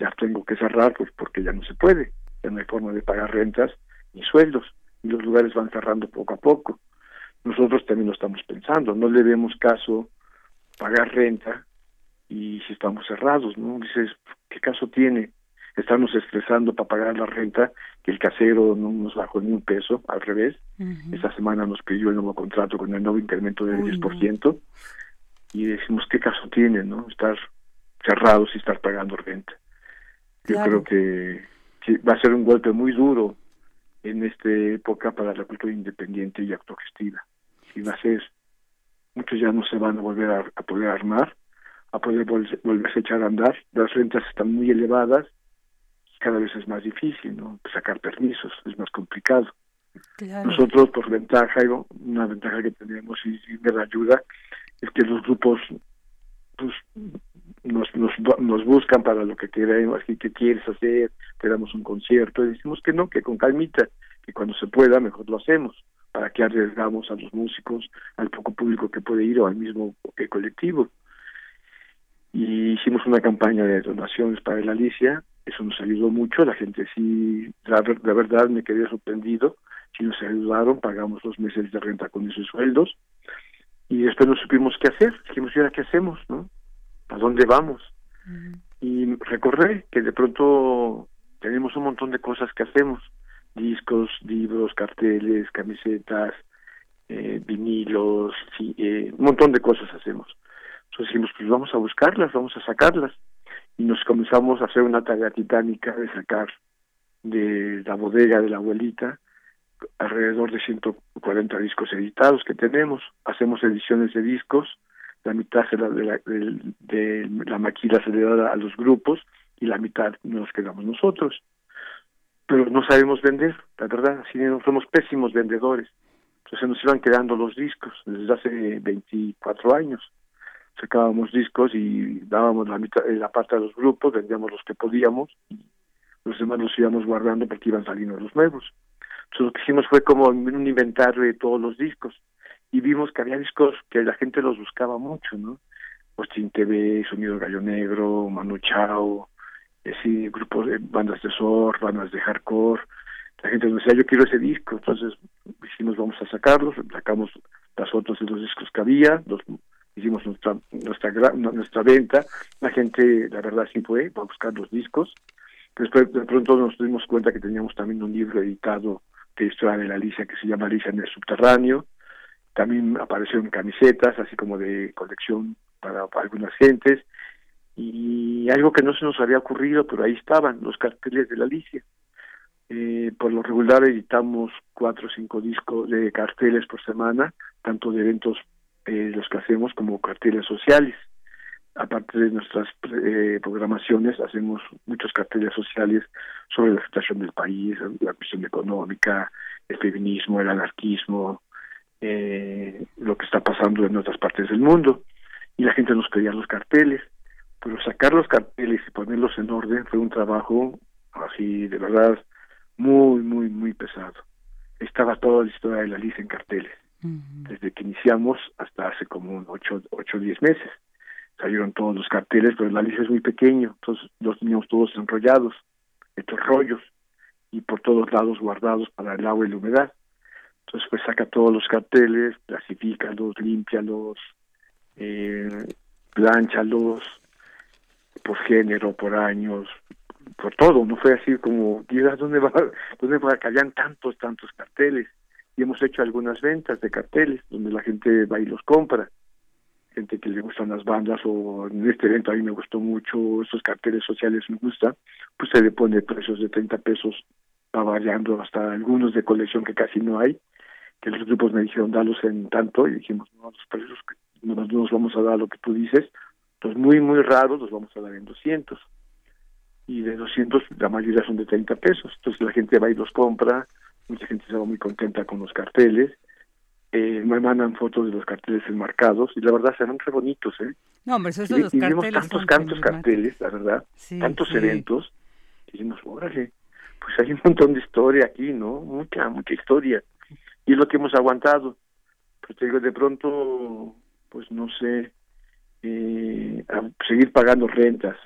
Ya tengo que cerrar pues porque ya no se puede, ya no hay forma de pagar rentas ni sueldos y los lugares van cerrando poco a poco. Nosotros también lo estamos pensando, no le vemos caso pagar renta y si estamos cerrados, ¿no? Dices, ¿qué caso tiene estarnos estresando para pagar la renta que el casero no nos bajó ni un peso, al revés? Esta semana nos pidió el nuevo contrato con el nuevo incremento del 10% y decimos, ¿qué caso tiene, no? Estar cerrados y estar pagando renta. Yo creo que, va a ser un golpe muy duro en esta época para la cultura independiente y autogestiva. Y va a ser, muchos ya no se van a volver a poder armar a poder volverse a echar a andar. Las rentas están muy elevadas, cada vez es más difícil, ¿no? Sacar permisos es más complicado. Nosotros, por ventaja, una ventaja que tenemos y, me da ayuda, es que los grupos pues, nos, nos, nos buscan para lo que queremos, así que quieres hacer, te damos un concierto, y decimos que no, que con calmita, que cuando se pueda mejor lo hacemos, para que arriesgamos a los músicos, al poco público que puede ir o al mismo colectivo y hicimos una campaña de donaciones para la Alicia, eso nos ayudó mucho, la gente sí, la, verdad me quedé sorprendido, sí nos ayudaron, pagamos dos meses de renta con esos sueldos y después no supimos qué hacer, dijimos, ¿y ahora qué hacemos? no ¿A dónde vamos? Y recordé que de pronto tenemos un montón de cosas que hacemos, discos, libros, carteles, camisetas, eh, vinilos, eh, un montón de cosas hacemos entonces dijimos, pues vamos a buscarlas, vamos a sacarlas. Y nos comenzamos a hacer una tarea titánica de sacar de la bodega de la abuelita alrededor de 140 discos editados que tenemos. Hacemos ediciones de discos, la mitad se la, de, la, de, la maquila se le da a los grupos y la mitad nos quedamos nosotros. Pero no sabemos vender, la verdad, así no somos pésimos vendedores. Entonces nos iban quedando los discos desde hace 24 años sacábamos discos y dábamos la mitad, la parte a los grupos, vendíamos los que podíamos los demás los íbamos guardando porque iban saliendo los nuevos. Entonces lo que hicimos fue como un inventario de todos los discos y vimos que había discos que la gente los buscaba mucho, ¿no? Austin TV, Sonido Gallo Negro, Manu Chao, así, grupos de bandas de surf, bandas de hardcore. La gente nos decía, yo quiero ese disco, entonces dijimos, vamos a sacarlos, sacamos las fotos de los discos que había, los hicimos nuestra nuestra nuestra venta la gente la verdad sí fue a buscar los discos. Después de pronto nos dimos cuenta que teníamos también un libro editado de historia de la Alicia que se llama Alicia en el subterráneo. También aparecieron camisetas así como de colección para, algunas gentes. Y algo que no se nos había ocurrido pero ahí estaban los carteles de la Alicia. Eh, por lo regular editamos cuatro o cinco discos de carteles por semana tanto de eventos eh, los que hacemos como carteles sociales. Aparte de nuestras eh, programaciones, hacemos muchos carteles sociales sobre la situación del país, la cuestión económica, el feminismo, el anarquismo, eh, lo que está pasando en otras partes del mundo. Y la gente nos pedía los carteles, pero sacar los carteles y ponerlos en orden fue un trabajo así, de verdad, muy, muy, muy pesado. Estaba toda la historia de la lista en carteles, desde que iniciamos hasta hace como ocho o diez meses. Salieron todos los carteles, pero la lista es muy pequeño, entonces los teníamos todos enrollados, estos rollos, y por todos lados guardados para el agua y la humedad. Entonces, pues saca todos los carteles, clasifícalos, límpialos, eh, por género, por años, por todo. No fue así como, ¿dónde va, dónde va? Caían tantos, tantos carteles. Y hemos hecho algunas ventas de carteles donde la gente va y los compra. Gente que le gustan las bandas o en este evento a mí me gustó mucho, estos carteles sociales me gustan, pues se le pone precios de 30 pesos, va variando hasta algunos de colección que casi no hay que los grupos me dijeron dalos en tanto y dijimos no los precios no nos vamos a dar lo que tú dices los muy muy raros los vamos a dar en 200 y de 200 la mayoría son de 30 pesos. Entonces la gente va y los compra mucha gente va muy contenta con los carteles eh, me mandan fotos de los carteles enmarcados y la verdad serán re bonitos eh no hombre esos los carteles tantos tantos carteles la verdad tantos eventos y dijimos órale pues hay un montón de historia aquí no mucha mucha historia y es lo que hemos aguantado. Pues te digo, de pronto, pues no sé, eh, seguir pagando rentas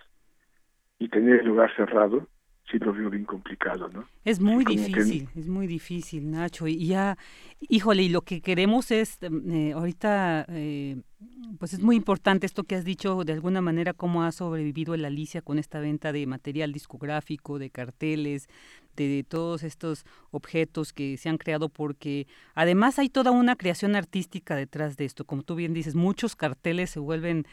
y tener el lugar cerrado, sí lo veo bien complicado, ¿no? Es muy difícil, es muy difícil, Nacho. Y ya, híjole, y lo que queremos es, eh, ahorita, eh, pues es muy importante esto que has dicho, de alguna manera, cómo ha sobrevivido el Alicia con esta venta de material discográfico, de carteles, de todos estos objetos que se han creado, porque además hay toda una creación artística detrás de esto. Como tú bien dices, muchos carteles se vuelven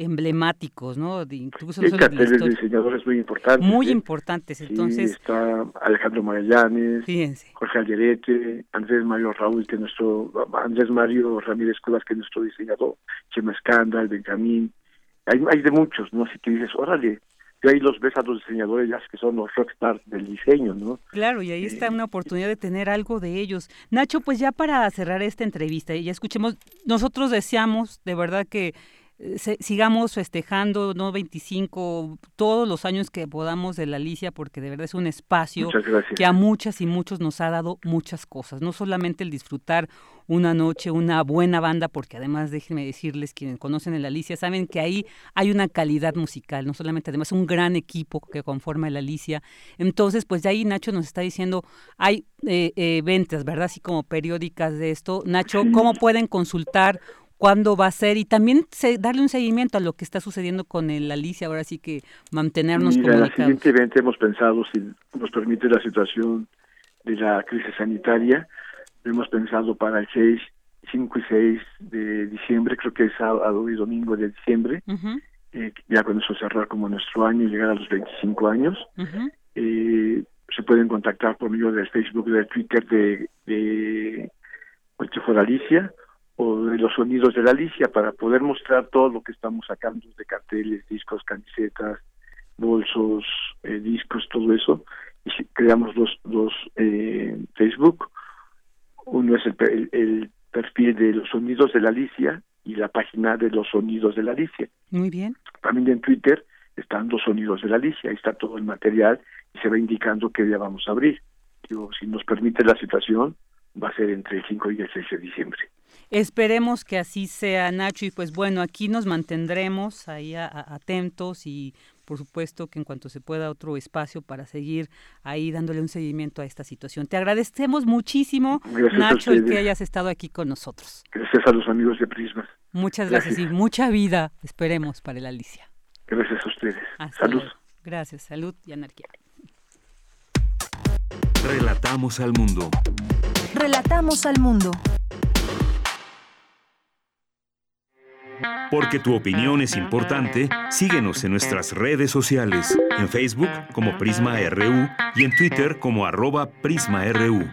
emblemáticos, ¿no? De, incluso carteles de, diseñadores muy importantes. Muy ¿eh? importantes, entonces. está Alejandro Magallanes, Jorge Alderete, Andrés Mario Raúl, que nuestro, Andrés Mario Ramírez Cuevas, que es nuestro diseñador, Chema Escándal, Benjamín, hay, hay de muchos, ¿no? Así que dices, órale, y ahí los ves a los diseñadores ya que son los rockstars del diseño, ¿no? Claro, y ahí está eh, una oportunidad de tener algo de ellos. Nacho, pues ya para cerrar esta entrevista, ya escuchemos, nosotros deseamos de verdad que sigamos festejando, no 25, todos los años que podamos de la Alicia, porque de verdad es un espacio que a muchas y muchos nos ha dado muchas cosas, no solamente el disfrutar una noche, una buena banda, porque además déjenme decirles, quienes conocen el Alicia saben que ahí hay una calidad musical, no solamente además un gran equipo que conforma el Alicia. Entonces, pues de ahí Nacho nos está diciendo, hay eh, eh, ventas, ¿verdad? Así como periódicas de esto. Nacho, ¿cómo pueden consultar cuándo va a ser y también darle un seguimiento a lo que está sucediendo con el Alicia, ahora sí que mantenernos Mira, comunicados. La siguiente evento hemos pensado, si nos permite la situación de la crisis sanitaria, hemos pensado para el 6, 5 y 6 de diciembre, creo que es sábado y domingo de diciembre, eh, ya con eso cerrar como nuestro año y llegar a los 25 años. eh, se pueden contactar por medio del Facebook, del Twitter de, de Alicia o de los sonidos de la Alicia para poder mostrar todo lo que estamos sacando de carteles, discos, camisetas, bolsos, eh, discos, todo eso. Y creamos dos, dos eh, Facebook. Uno es el, el, perfil de los sonidos de la Alicia y la página de los sonidos de la Alicia. Muy bien. También en Twitter están los sonidos de la Alicia, ahí está todo el material y se va indicando qué día vamos a abrir. Digo, si nos permite la situación, va a ser entre el 5 y el 6 de diciembre. Esperemos que así sea, Nacho. Y pues bueno, aquí nos mantendremos ahí atentos y por supuesto que en cuanto se pueda otro espacio para seguir ahí dándole un seguimiento a esta situación. Te agradecemos muchísimo, Nacho, el que hayas estado aquí con nosotros. Gracias a los amigos de Prisma. Muchas gracias, y mucha vida esperemos para el Alicia. Gracias a ustedes. salud. Gracias, salud y anarquía. Relatamos al mundo. Relatamos al mundo. Porque tu opinión es importante, síguenos en nuestras redes sociales, en Facebook como Prisma RU y en Twitter como arroba PrismaRU.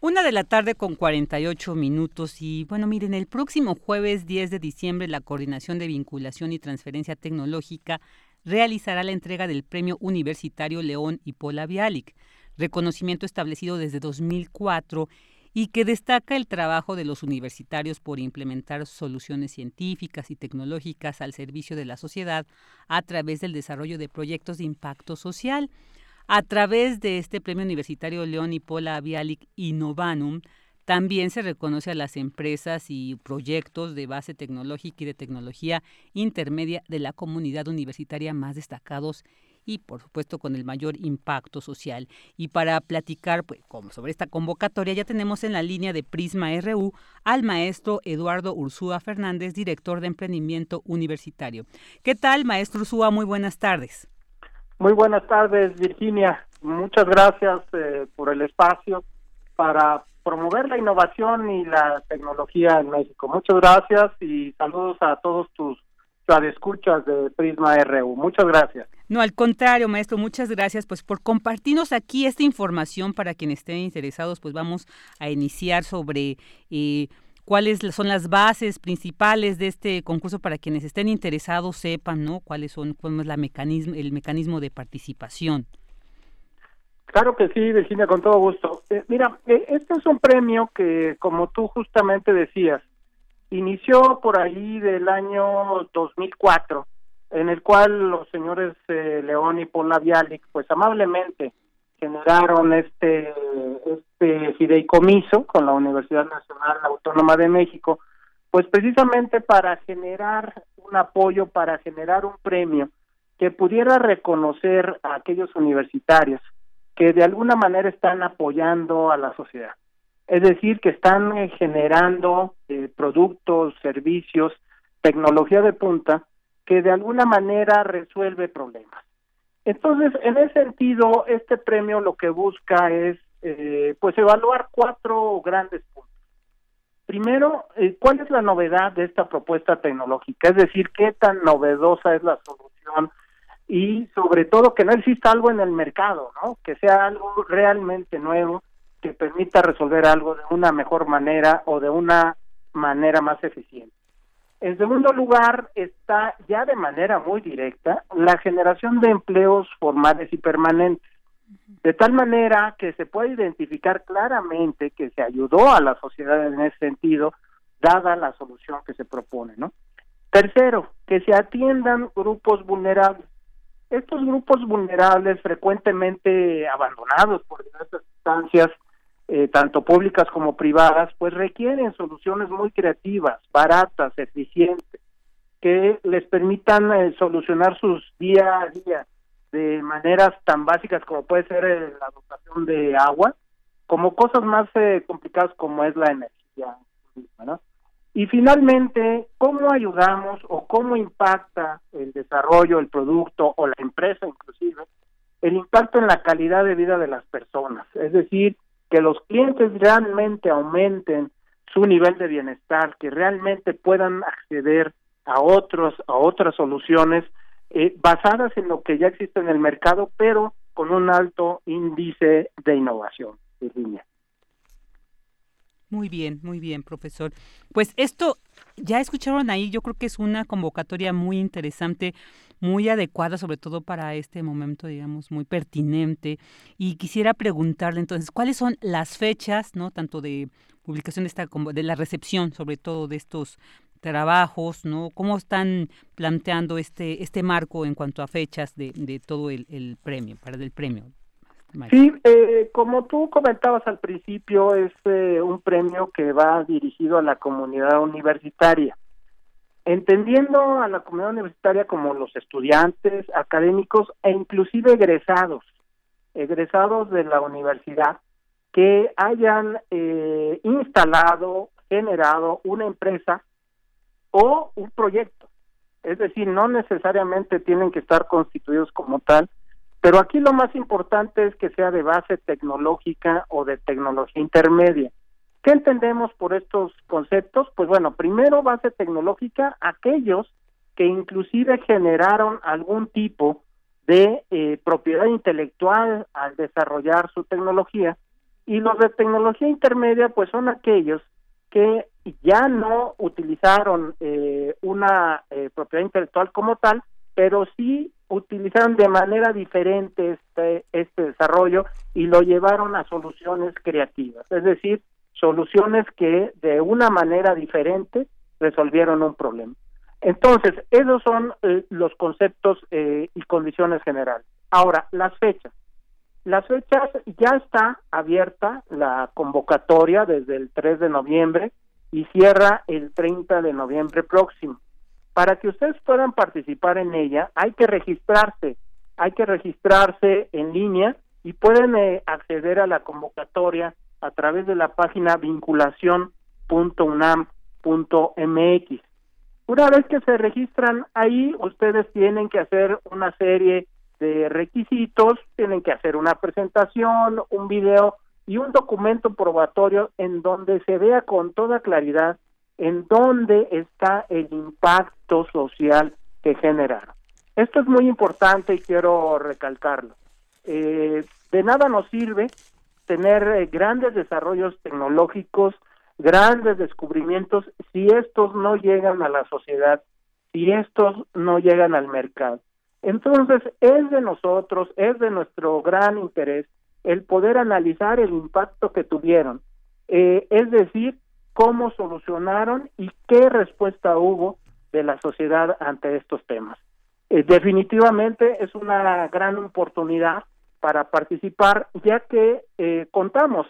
Una de la tarde con 48 minutos y bueno, miren, el próximo jueves 10 de diciembre la Coordinación de Vinculación y Transferencia Tecnológica realizará la entrega del Premio Universitario León y Pola Bialik reconocimiento establecido desde 2004 y que destaca el trabajo de los universitarios por implementar soluciones científicas y tecnológicas al servicio de la sociedad a través del desarrollo de proyectos de impacto social. A través de este premio universitario León y Pola Vialic Innovanum, también se reconoce a las empresas y proyectos de base tecnológica y de tecnología intermedia de la comunidad universitaria más destacados y por supuesto con el mayor impacto social. Y para platicar pues, como sobre esta convocatoria ya tenemos en la línea de Prisma RU al maestro Eduardo Ursúa Fernández, director de emprendimiento universitario. ¿Qué tal, maestro Ursúa? Muy buenas tardes. Muy buenas tardes, Virginia. Muchas gracias eh, por el espacio para promover la innovación y la tecnología en México. Muchas gracias y saludos a todos tus escuchas de Prisma RU. Muchas gracias. No, al contrario, maestro, muchas gracias pues por compartirnos aquí esta información para quienes estén interesados, pues vamos a iniciar sobre eh, cuáles son las bases principales de este concurso para quienes estén interesados sepan, ¿no? Cuáles son, cómo es la mecanismo, el mecanismo de participación. Claro que sí, Virginia, con todo gusto. Eh, mira, eh, este es un premio que, como tú justamente decías, inició por ahí del año 2004, en el cual los señores eh, León y Paula Vialic, pues amablemente generaron este, este fideicomiso con la Universidad Nacional Autónoma de México, pues precisamente para generar un apoyo, para generar un premio que pudiera reconocer a aquellos universitarios que de alguna manera están apoyando a la sociedad. Es decir, que están eh, generando eh, productos, servicios, tecnología de punta que de alguna manera resuelve problemas. Entonces, en ese sentido, este premio lo que busca es, eh, pues, evaluar cuatro grandes puntos. Primero, ¿cuál es la novedad de esta propuesta tecnológica? Es decir, qué tan novedosa es la solución y sobre todo que no exista algo en el mercado, ¿no? Que sea algo realmente nuevo que permita resolver algo de una mejor manera o de una manera más eficiente. En segundo lugar, está ya de manera muy directa la generación de empleos formales y permanentes, de tal manera que se puede identificar claramente que se ayudó a la sociedad en ese sentido, dada la solución que se propone, ¿no? Tercero, que se atiendan grupos vulnerables estos grupos vulnerables, frecuentemente abandonados por diversas instancias, eh, tanto públicas como privadas, pues requieren soluciones muy creativas, baratas, eficientes, que les permitan eh, solucionar sus día a día de maneras tan básicas como puede ser eh, la dotación de agua, como cosas más complicadas como es la energía. ¿no? Y finalmente, ¿cómo ayudamos o cómo impacta el desarrollo, el producto o la empresa inclusive, el impacto en la calidad de vida de las personas? Es decir, que los clientes realmente aumenten su nivel de bienestar, que realmente puedan acceder a otros a otras soluciones eh, basadas en lo que ya existe en el mercado, pero con un alto índice de innovación. Muy bien, muy bien, profesor. Pues esto, ya escucharon ahí, yo creo que es una convocatoria muy interesante, muy adecuada, sobre todo para este momento, digamos, muy pertinente. Y quisiera preguntarle entonces, ¿cuáles son las fechas, no, tanto de publicación de esta, de la recepción, sobre todo de estos trabajos, ¿no? ¿Cómo están planteando este, este marco en cuanto a fechas de, de todo el, premio, para el premio? Sí, eh, como tú comentabas al principio, es eh, un premio que va dirigido a la comunidad universitaria. Entendiendo a la comunidad universitaria como los estudiantes, académicos e inclusive egresados, egresados de la universidad, que hayan eh, instalado, generado una empresa o un proyecto. Es decir, no necesariamente tienen que estar constituidos como tal, pero aquí lo más importante es que sea de base tecnológica o de tecnología intermedia. ¿Qué entendemos por estos conceptos? Pues bueno, primero base tecnológica, aquellos que inclusive generaron algún tipo de eh, propiedad intelectual al desarrollar su tecnología y los de tecnología intermedia pues son aquellos que ya no utilizaron eh, una eh, propiedad intelectual como tal, pero sí utilizaron de manera diferente este, este desarrollo y lo llevaron a soluciones creativas, es decir, soluciones que de una manera diferente resolvieron un problema. Entonces, esos son eh, los conceptos eh, y condiciones generales. Ahora, las fechas. Las fechas ya está abierta la convocatoria desde el 3 de noviembre y cierra el 30 de noviembre próximo. Para que ustedes puedan participar en ella, hay que registrarse, hay que registrarse en línea y pueden eh, acceder a la convocatoria a través de la página vinculación.unam.mx. Una vez que se registran ahí, ustedes tienen que hacer una serie de requisitos, tienen que hacer una presentación, un video y un documento probatorio en donde se vea con toda claridad en dónde está el impacto social que generaron. Esto es muy importante y quiero recalcarlo. Eh, de nada nos sirve tener eh, grandes desarrollos tecnológicos, grandes descubrimientos, si estos no llegan a la sociedad, si estos no llegan al mercado. Entonces, es de nosotros, es de nuestro gran interés el poder analizar el impacto que tuvieron, eh, es decir, cómo solucionaron y qué respuesta hubo de la sociedad ante estos temas. Eh, definitivamente es una gran oportunidad para participar, ya que eh, contamos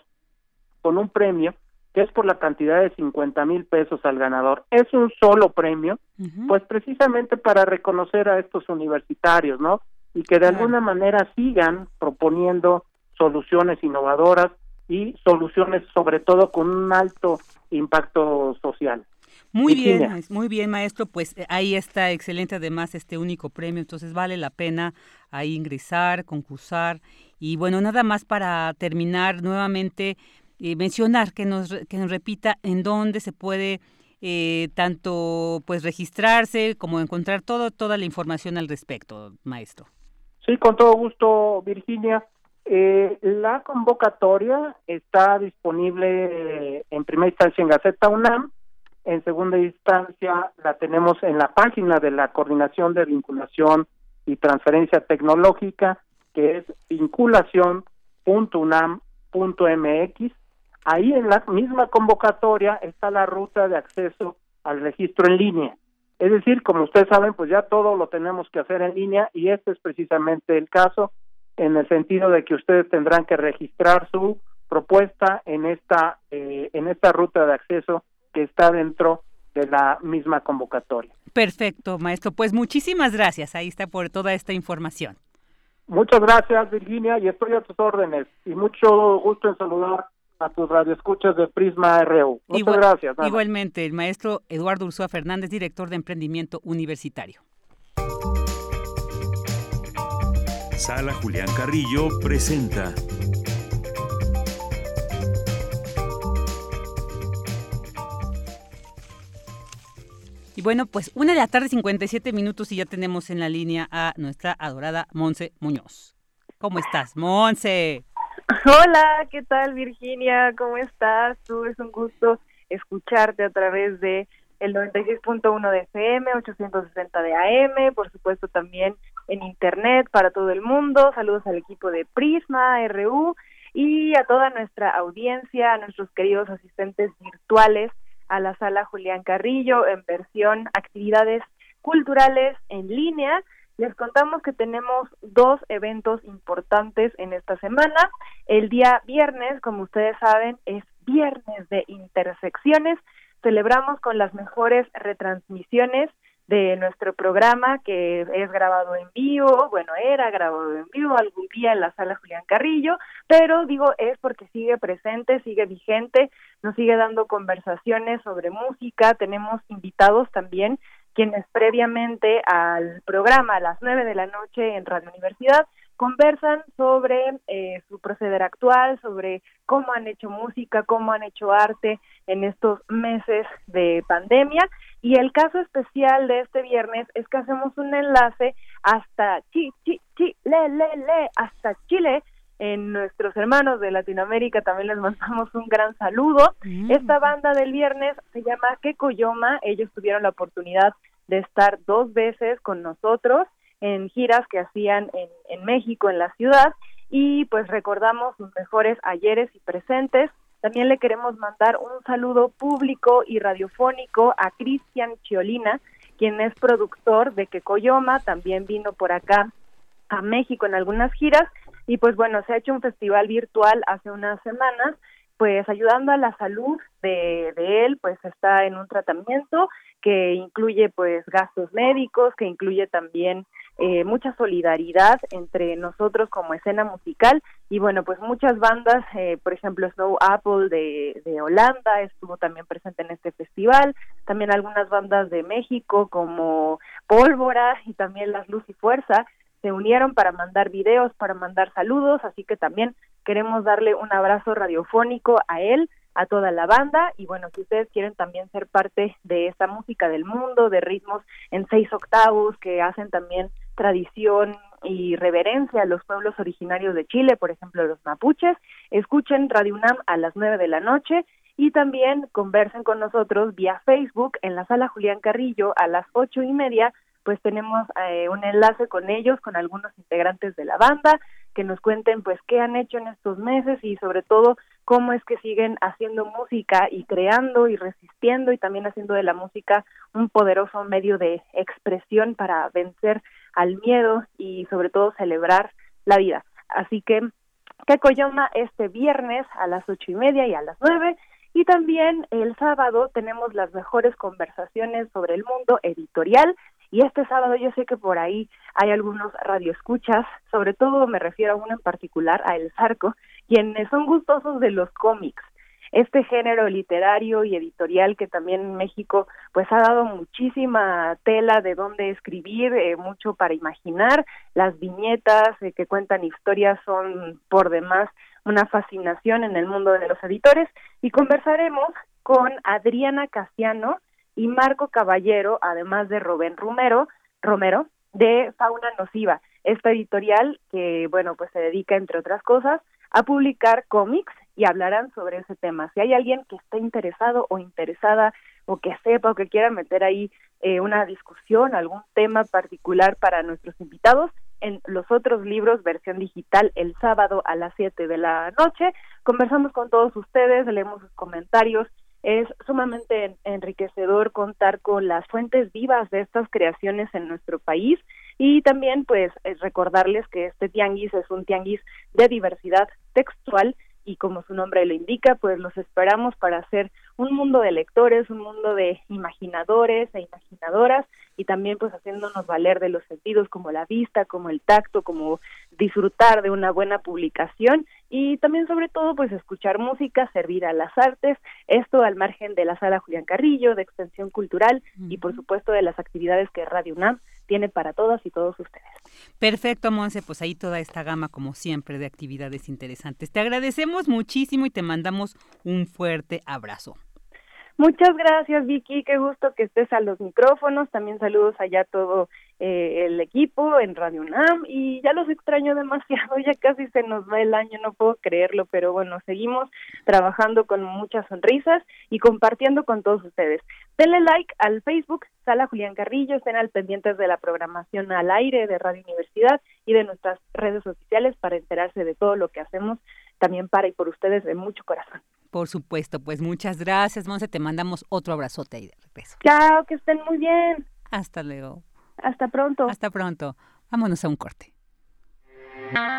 con un premio que es por la cantidad de 50 mil pesos al ganador. Es un solo premio, pues precisamente para reconocer a estos universitarios, ¿no? Y que de alguna manera sigan proponiendo soluciones innovadoras y soluciones sobre todo con un alto impacto social. Muy bien, muy bien, maestro. Pues eh, ahí está excelente además este único premio, entonces vale la pena ahí ingresar, concursar. Y bueno, nada más para terminar nuevamente, eh, mencionar que nos, que nos repita en dónde se puede eh, tanto pues registrarse como encontrar todo, toda la información al respecto, maestro. Sí, con todo gusto, Virginia. Eh, la convocatoria está disponible en primera instancia en Gaceta UNAM, en segunda instancia la tenemos en la página de la Coordinación de Vinculación y Transferencia Tecnológica, que es vinculación.unam.mx. Ahí en la misma convocatoria está la ruta de acceso al registro en línea. Es decir, como ustedes saben, pues ya todo lo tenemos que hacer en línea y este es precisamente el caso en el sentido de que ustedes tendrán que registrar su propuesta en esta eh, en esta ruta de acceso que está dentro de la misma convocatoria. Perfecto, maestro. Pues muchísimas gracias. Ahí está por toda esta información. Muchas gracias, Virginia, y estoy a tus órdenes. Y mucho gusto en saludar a tus radioescuchas de Prisma RU. Muchas gracias. Igualmente, el maestro Eduardo Ursúa Fernández, director de Emprendimiento Universitario. Sala Julián Carrillo presenta. Y bueno, pues una de la tarde, 57 minutos, y ya tenemos en la línea a nuestra adorada Monse Muñoz. ¿Cómo estás, Monse? Hola, ¿qué tal, Virginia? ¿Cómo estás? Tú es un gusto escucharte a través de el 96.1 de FM, 860 de AM, por supuesto también en Internet para todo el mundo. Saludos al equipo de Prisma, RU y a toda nuestra audiencia, a nuestros queridos asistentes virtuales, a la sala Julián Carrillo en versión actividades culturales en línea. Les contamos que tenemos dos eventos importantes en esta semana. El día viernes, como ustedes saben, es viernes de intersecciones. Celebramos con las mejores retransmisiones de nuestro programa que es grabado en vivo, bueno, era grabado en vivo algún día en la sala Julián Carrillo, pero digo es porque sigue presente, sigue vigente, nos sigue dando conversaciones sobre música, tenemos invitados también quienes previamente al programa a las nueve de la noche en Radio Universidad conversan sobre eh, su proceder actual, sobre cómo han hecho música, cómo han hecho arte en estos meses de pandemia. Y el caso especial de este viernes es que hacemos un enlace hasta Chi, Chi, Chi, Le, Le, Le, hasta Chile. En nuestros hermanos de Latinoamérica también les mandamos un gran saludo. Mm. Esta banda del viernes se llama Kekoyoma. Ellos tuvieron la oportunidad de estar dos veces con nosotros en giras que hacían en, en México, en la ciudad, y pues recordamos sus mejores ayeres y presentes. También le queremos mandar un saludo público y radiofónico a Cristian Chiolina, quien es productor de Quecoyoma, también vino por acá a México en algunas giras y pues bueno, se ha hecho un festival virtual hace unas semanas, pues ayudando a la salud de, de él, pues está en un tratamiento que incluye pues gastos médicos, que incluye también eh, mucha solidaridad entre nosotros como escena musical. Y bueno pues muchas bandas eh, por ejemplo Snow Apple de, de Holanda estuvo también presente en este festival. También algunas bandas de México como Pólvora y también Las Luz y Fuerza se unieron para mandar videos para mandar saludos. Así que también queremos darle un abrazo radiofónico a él a toda la banda. Y bueno, si ustedes quieren también ser parte de esta música del mundo, de ritmos en seis octavos que hacen también tradición y reverencia a los pueblos originarios de Chile, por ejemplo los mapuches, escuchen Radio UNAM a las nueve de la noche y también conversen con nosotros vía Facebook en la sala Julián Carrillo a las ocho y media, pues tenemos eh, un enlace con ellos, con algunos integrantes de la banda, que nos cuenten pues qué han hecho en estos meses y sobre todo cómo es que siguen haciendo música y creando y resistiendo y también haciendo de la música un poderoso medio de expresión para vencer al miedo y sobre todo celebrar la vida. Así que que Coyoma este viernes a las ocho y media y a las nueve y también el sábado tenemos las mejores conversaciones sobre el mundo editorial y este sábado yo sé que por ahí hay algunos radioescuchas, sobre todo me refiero a uno en particular, a El Zarco, quienes son gustosos de los cómics. Este género literario y editorial que también en México pues ha dado muchísima tela de dónde escribir, eh, mucho para imaginar, las viñetas eh, que cuentan historias son por demás una fascinación en el mundo de los editores y conversaremos con Adriana Casiano y Marco Caballero, además de Rubén Romero, Romero de Fauna Nociva, esta editorial que bueno pues se dedica entre otras cosas a publicar cómics y hablarán sobre ese tema. Si hay alguien que esté interesado o interesada o que sepa o que quiera meter ahí eh, una discusión, algún tema particular para nuestros invitados, en los otros libros, versión digital, el sábado a las 7 de la noche. Conversamos con todos ustedes, leemos sus comentarios. Es sumamente enriquecedor contar con las fuentes vivas de estas creaciones en nuestro país y también pues recordarles que este tianguis es un tianguis de diversidad textual y como su nombre lo indica, pues los esperamos para hacer un mundo de lectores, un mundo de imaginadores e imaginadoras y también pues haciéndonos valer de los sentidos como la vista, como el tacto, como disfrutar de una buena publicación y también sobre todo pues escuchar música, servir a las artes, esto al margen de la sala Julián Carrillo, de extensión cultural y por supuesto de las actividades que Radio UNAM tiene para todas y todos ustedes. Perfecto, Monse, pues ahí toda esta gama, como siempre, de actividades interesantes. Te agradecemos muchísimo y te mandamos un fuerte abrazo. Muchas gracias, Vicky. Qué gusto que estés a los micrófonos. También saludos allá a todo eh, el equipo en Radio UNAM y ya los extraño demasiado. Ya casi se nos va el año, no puedo creerlo, pero bueno, seguimos trabajando con muchas sonrisas y compartiendo con todos ustedes. Denle like al Facebook, Sala Julián Carrillo, estén al pendientes de la programación al aire de Radio Universidad y de nuestras redes oficiales para enterarse de todo lo que hacemos también para y por ustedes de mucho corazón. Por supuesto, pues muchas gracias, Monse. Te mandamos otro abrazote ahí de regreso. Chao, que estén muy bien. Hasta luego. Hasta pronto. Hasta pronto. Vámonos a un corte.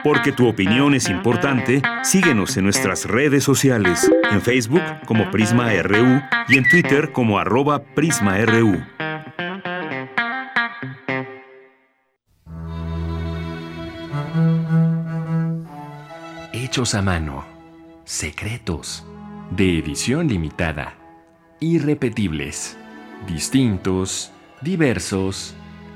Porque tu opinión es importante, síguenos en nuestras redes sociales, en Facebook como Prisma RU y en Twitter como arroba PrismaRU. Hechos a mano, secretos de edición limitada, irrepetibles, distintos, diversos,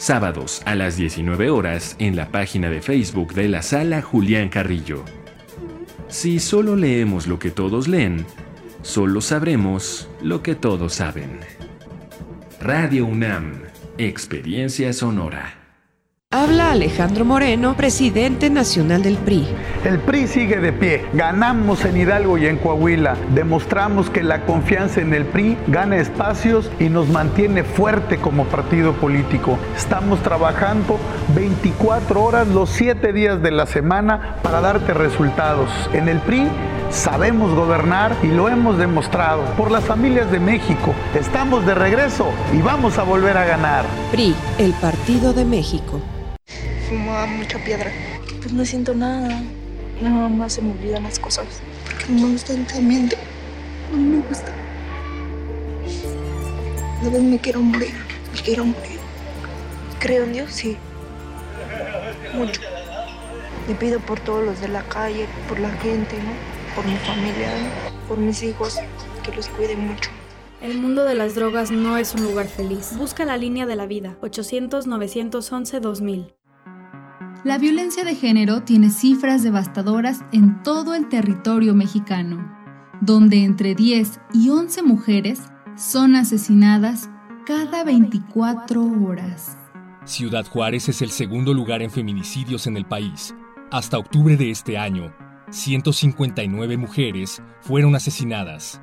Sábados a las 19 horas en la página de Facebook de la sala Julián Carrillo. Si solo leemos lo que todos leen, solo sabremos lo que todos saben. Radio UNAM, Experiencia Sonora. Habla Alejandro Moreno, presidente nacional del PRI. El PRI sigue de pie. Ganamos en Hidalgo y en Coahuila. Demostramos que la confianza en el PRI gana espacios y nos mantiene fuerte como partido político. Estamos trabajando 24 horas los 7 días de la semana para darte resultados. En el PRI sabemos gobernar y lo hemos demostrado. Por las familias de México, estamos de regreso y vamos a volver a ganar. PRI, el Partido de México fumaba mucha piedra. Pues no siento nada. Nada más se me olvidan las cosas. Porque no me gusta el ambiente. No me gusta. A veces me quiero morir. Me quiero morir. Creo en Dios, sí. Mucho. Le pido por todos los de la calle, por la gente, ¿no? Por mi familia, por mis hijos, que los cuide mucho. El mundo de las drogas no es un lugar feliz. Busca la línea de la vida. 800-911-2000. La violencia de género tiene cifras devastadoras en todo el territorio mexicano, donde entre 10 y 11 mujeres son asesinadas cada 24 horas. Ciudad Juárez es el segundo lugar en feminicidios en el país. Hasta octubre de este año, 159 mujeres fueron asesinadas.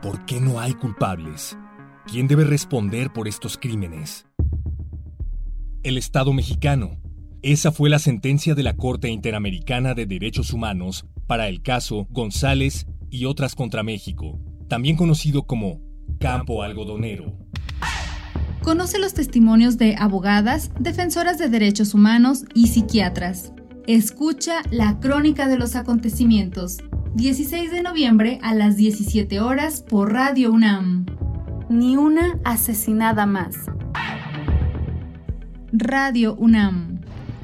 ¿Por qué no hay culpables? ¿Quién debe responder por estos crímenes? El Estado mexicano esa fue la sentencia de la Corte Interamericana de Derechos Humanos para el caso González y otras contra México, también conocido como Campo Algodonero. Conoce los testimonios de abogadas, defensoras de derechos humanos y psiquiatras. Escucha la crónica de los acontecimientos. 16 de noviembre a las 17 horas por Radio UNAM. Ni una asesinada más. Radio UNAM.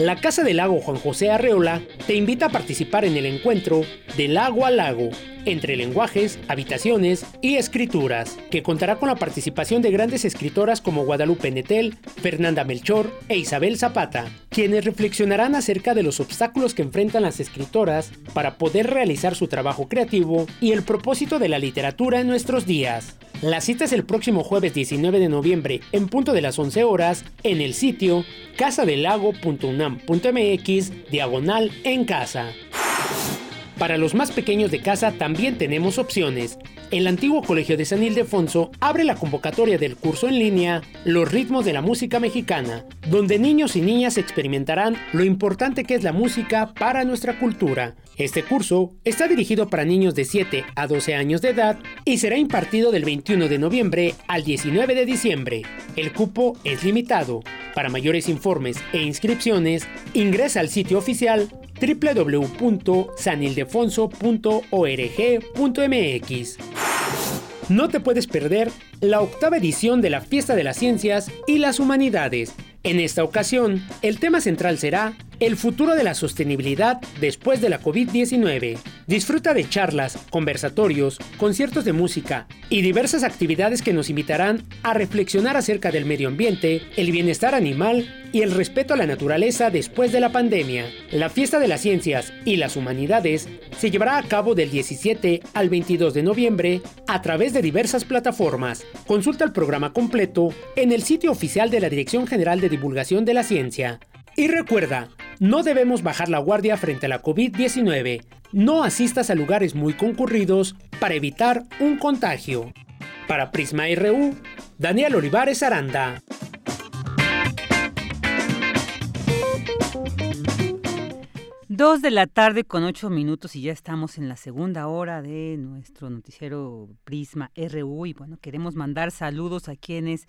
La Casa del Lago Juan José Arreola te invita a participar en el encuentro de Lago a Lago entre lenguajes, habitaciones y escrituras, que contará con la participación de grandes escritoras como Guadalupe Netel, Fernanda Melchor e Isabel Zapata, quienes reflexionarán acerca de los obstáculos que enfrentan las escritoras para poder realizar su trabajo creativo y el propósito de la literatura en nuestros días. La cita es el próximo jueves 19 de noviembre en punto de las 11 horas en el sitio casadelago.unam.mx diagonal en casa. Para los más pequeños de casa también tenemos opciones. El antiguo Colegio de San Ildefonso abre la convocatoria del curso en línea Los ritmos de la música mexicana, donde niños y niñas experimentarán lo importante que es la música para nuestra cultura. Este curso está dirigido para niños de 7 a 12 años de edad y será impartido del 21 de noviembre al 19 de diciembre. El cupo es limitado. Para mayores informes e inscripciones, ingresa al sitio oficial www.sanildefonso.org.mx. No te puedes perder la octava edición de la Fiesta de las Ciencias y las Humanidades. En esta ocasión, el tema central será el futuro de la sostenibilidad después de la COVID-19. Disfruta de charlas, conversatorios, conciertos de música y diversas actividades que nos invitarán a reflexionar acerca del medio ambiente, el bienestar animal y el respeto a la naturaleza después de la pandemia. La Fiesta de las Ciencias y las Humanidades se llevará a cabo del 17 al 22 de noviembre a través de diversas plataformas. Consulta el programa completo en el sitio oficial de la Dirección General de Divulgación de la Ciencia. Y recuerda, no debemos bajar la guardia frente a la COVID-19. No asistas a lugares muy concurridos para evitar un contagio. Para Prisma RU, Daniel Olivares Aranda. Dos de la tarde con ocho minutos y ya estamos en la segunda hora de nuestro noticiero Prisma RU y bueno, queremos mandar saludos a quienes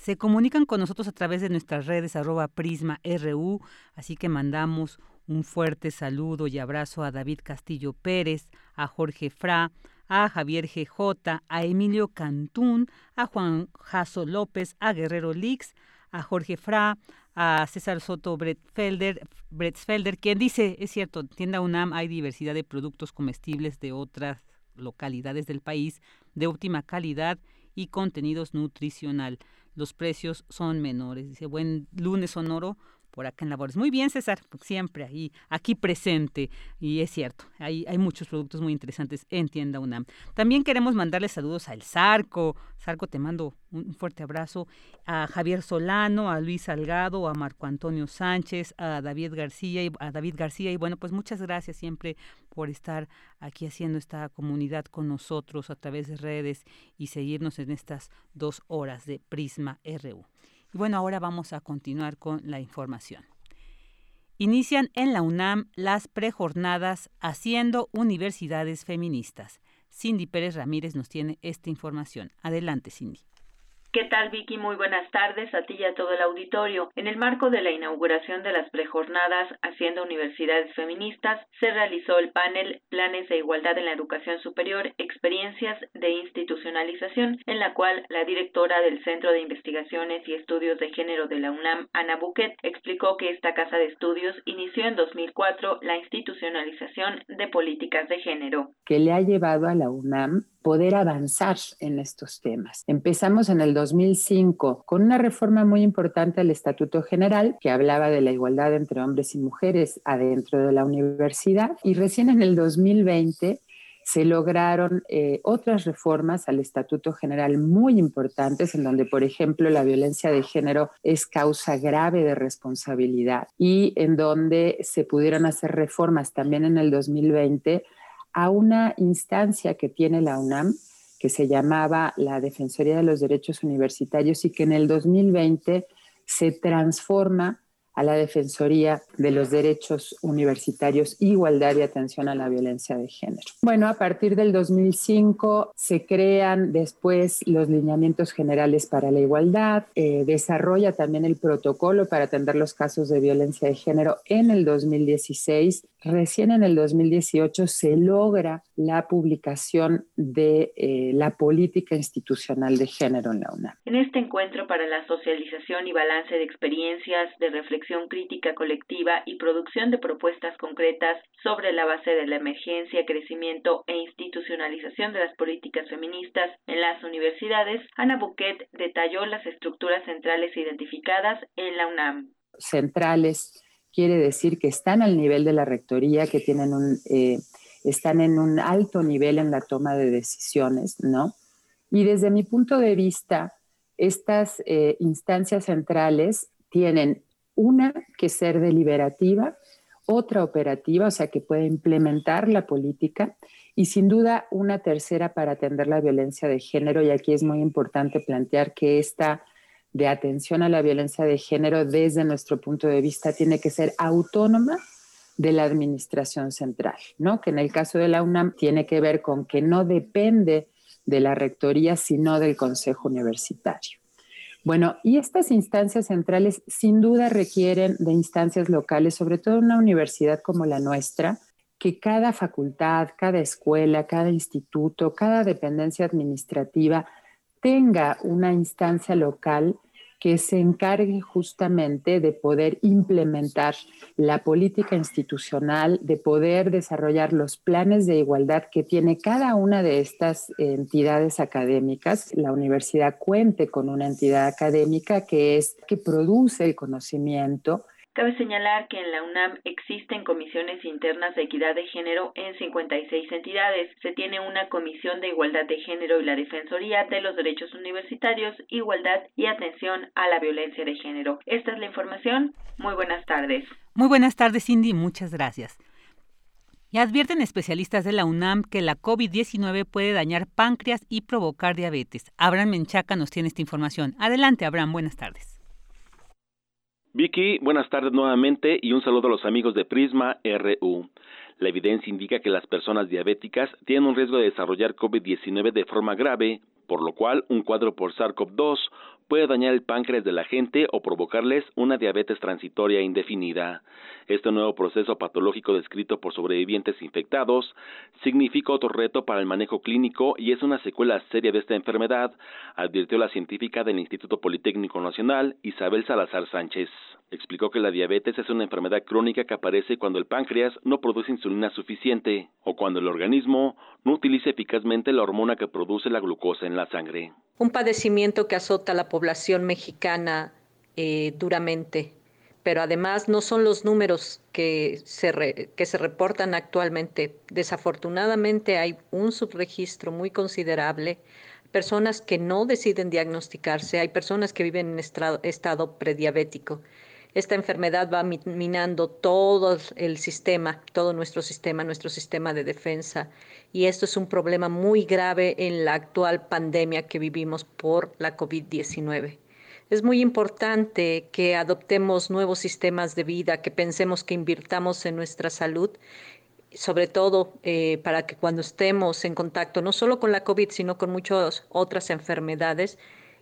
se comunican con nosotros a través de nuestras redes arroba prisma RU, así que mandamos un fuerte saludo y abrazo a David Castillo Pérez, a Jorge Fra, a Javier GJ, a Emilio Cantún, a Juan Jaso López, a Guerrero Lix, a Jorge Fra, a César Soto Bretfelder, Bretsfelder, quien dice, es cierto, en tienda UNAM hay diversidad de productos comestibles de otras localidades del país de óptima calidad y contenidos nutricional. Los precios son menores. Dice, buen lunes sonoro por acá en Labores. Muy bien, César, siempre ahí, aquí presente. Y es cierto, hay, hay muchos productos muy interesantes en Tienda UNAM. También queremos mandarle saludos al Zarco. Zarco, te mando un fuerte abrazo. A Javier Solano, a Luis Salgado, a Marco Antonio Sánchez, a David García y a David García. Y bueno, pues muchas gracias siempre por estar aquí haciendo esta comunidad con nosotros a través de redes y seguirnos en estas dos horas de Prisma RU. Bueno, ahora vamos a continuar con la información. Inician en la UNAM las prejornadas Haciendo Universidades Feministas. Cindy Pérez Ramírez nos tiene esta información. Adelante, Cindy. ¿Qué tal, Vicky? Muy buenas tardes a ti y a todo el auditorio. En el marco de la inauguración de las prejornadas Haciendo Universidades Feministas, se realizó el panel Planes de Igualdad en la Educación Superior, Experiencias de Institucionalización, en la cual la directora del Centro de Investigaciones y Estudios de Género de la UNAM, Ana Buquet, explicó que esta casa de estudios inició en 2004 la institucionalización de políticas de género. Que le ha llevado a la UNAM poder avanzar en estos temas. Empezamos en el 2005 con una reforma muy importante al Estatuto General que hablaba de la igualdad entre hombres y mujeres adentro de la universidad y recién en el 2020 se lograron eh, otras reformas al Estatuto General muy importantes, en donde, por ejemplo, la violencia de género es causa grave de responsabilidad y en donde se pudieron hacer reformas también en el 2020 a una instancia que tiene la UNAM que se llamaba la Defensoría de los Derechos Universitarios y que en el 2020 se transforma a la Defensoría de los Derechos Universitarios, Igualdad y Atención a la Violencia de Género. Bueno, a partir del 2005 se crean después los lineamientos generales para la igualdad, eh, desarrolla también el protocolo para atender los casos de violencia de género en el 2016 Recién en el 2018 se logra la publicación de eh, la política institucional de género en la UNAM. En este encuentro para la socialización y balance de experiencias, de reflexión crítica colectiva y producción de propuestas concretas sobre la base de la emergencia, crecimiento e institucionalización de las políticas feministas en las universidades, Ana Buquet detalló las estructuras centrales identificadas en la UNAM. Centrales quiere decir que están al nivel de la rectoría, que tienen un, eh, están en un alto nivel en la toma de decisiones, ¿no? Y desde mi punto de vista, estas eh, instancias centrales tienen una que ser deliberativa, otra operativa, o sea, que puede implementar la política, y sin duda una tercera para atender la violencia de género, y aquí es muy importante plantear que esta de atención a la violencia de género desde nuestro punto de vista tiene que ser autónoma de la administración central, ¿no? Que en el caso de la UNAM tiene que ver con que no depende de la rectoría, sino del Consejo Universitario. Bueno, y estas instancias centrales sin duda requieren de instancias locales, sobre todo una universidad como la nuestra, que cada facultad, cada escuela, cada instituto, cada dependencia administrativa tenga una instancia local que se encargue justamente de poder implementar la política institucional, de poder desarrollar los planes de igualdad que tiene cada una de estas entidades académicas. La universidad cuente con una entidad académica que es que produce el conocimiento Cabe señalar que en la UNAM existen comisiones internas de equidad de género en 56 entidades. Se tiene una comisión de igualdad de género y la Defensoría de los Derechos Universitarios, Igualdad y Atención a la Violencia de Género. Esta es la información. Muy buenas tardes. Muy buenas tardes, Cindy. Muchas gracias. Y advierten especialistas de la UNAM que la COVID-19 puede dañar páncreas y provocar diabetes. Abraham Menchaca nos tiene esta información. Adelante, Abraham. Buenas tardes. Vicky, buenas tardes nuevamente y un saludo a los amigos de Prisma RU. La evidencia indica que las personas diabéticas tienen un riesgo de desarrollar COVID-19 de forma grave por lo cual un cuadro por SARS-CoV-2 puede dañar el páncreas de la gente o provocarles una diabetes transitoria indefinida. Este nuevo proceso patológico descrito por sobrevivientes infectados significa otro reto para el manejo clínico y es una secuela seria de esta enfermedad, advirtió la científica del Instituto Politécnico Nacional, Isabel Salazar Sánchez. Explicó que la diabetes es una enfermedad crónica que aparece cuando el páncreas no produce insulina suficiente o cuando el organismo no utiliza eficazmente la hormona que produce la glucosa en la sangre. Un padecimiento que azota a la población mexicana eh, duramente, pero además no son los números que se, que se reportan actualmente. Desafortunadamente hay un subregistro muy considerable personas que no deciden diagnosticarse, hay personas que viven en estado prediabético. Esta enfermedad va minando todo el sistema, todo nuestro sistema, nuestro sistema de defensa. Y esto es un problema muy grave en la actual pandemia que vivimos por la COVID-19. Es muy importante que adoptemos nuevos sistemas de vida, que pensemos que invirtamos en nuestra salud, sobre todo eh, para que cuando estemos en contacto no solo con la COVID, sino con muchas otras enfermedades,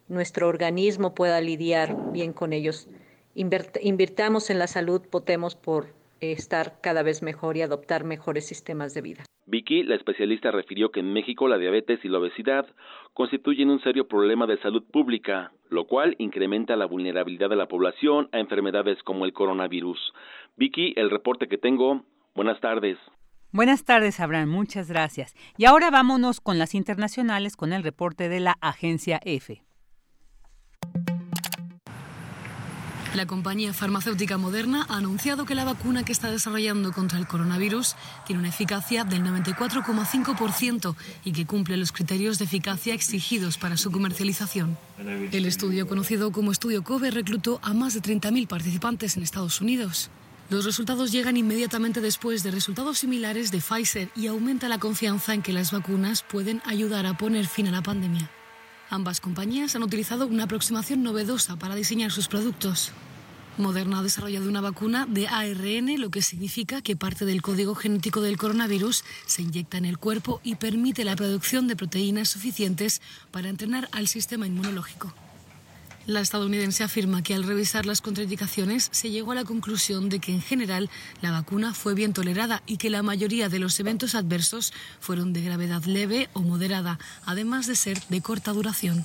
nuestro organismo pueda lidiar bien con ellos invirtamos en la salud, potemos por estar cada vez mejor y adoptar mejores sistemas de vida. Vicky, la especialista, refirió que en México la diabetes y la obesidad constituyen un serio problema de salud pública, lo cual incrementa la vulnerabilidad de la población a enfermedades como el coronavirus. Vicky, el reporte que tengo. Buenas tardes. Buenas tardes, Abraham. Muchas gracias. Y ahora vámonos con las internacionales con el reporte de la agencia EFE. La compañía farmacéutica Moderna ha anunciado que la vacuna que está desarrollando contra el coronavirus tiene una eficacia del 94,5% y que cumple los criterios de eficacia exigidos para su comercialización. El estudio, conocido como Estudio COVE, reclutó a más de 30.000 participantes en Estados Unidos. Los resultados llegan inmediatamente después de resultados similares de Pfizer y aumenta la confianza en que las vacunas pueden ayudar a poner fin a la pandemia. Ambas compañías han utilizado una aproximación novedosa para diseñar sus productos. Moderna ha desarrollado una vacuna de ARN, lo que significa que parte del código genético del coronavirus se inyecta en el cuerpo y permite la producción de proteínas suficientes para entrenar al sistema inmunológico. La estadounidense afirma que al revisar las contraindicaciones se llegó a la conclusión de que en general la vacuna fue bien tolerada y que la mayoría de los eventos adversos fueron de gravedad leve o moderada, además de ser de corta duración.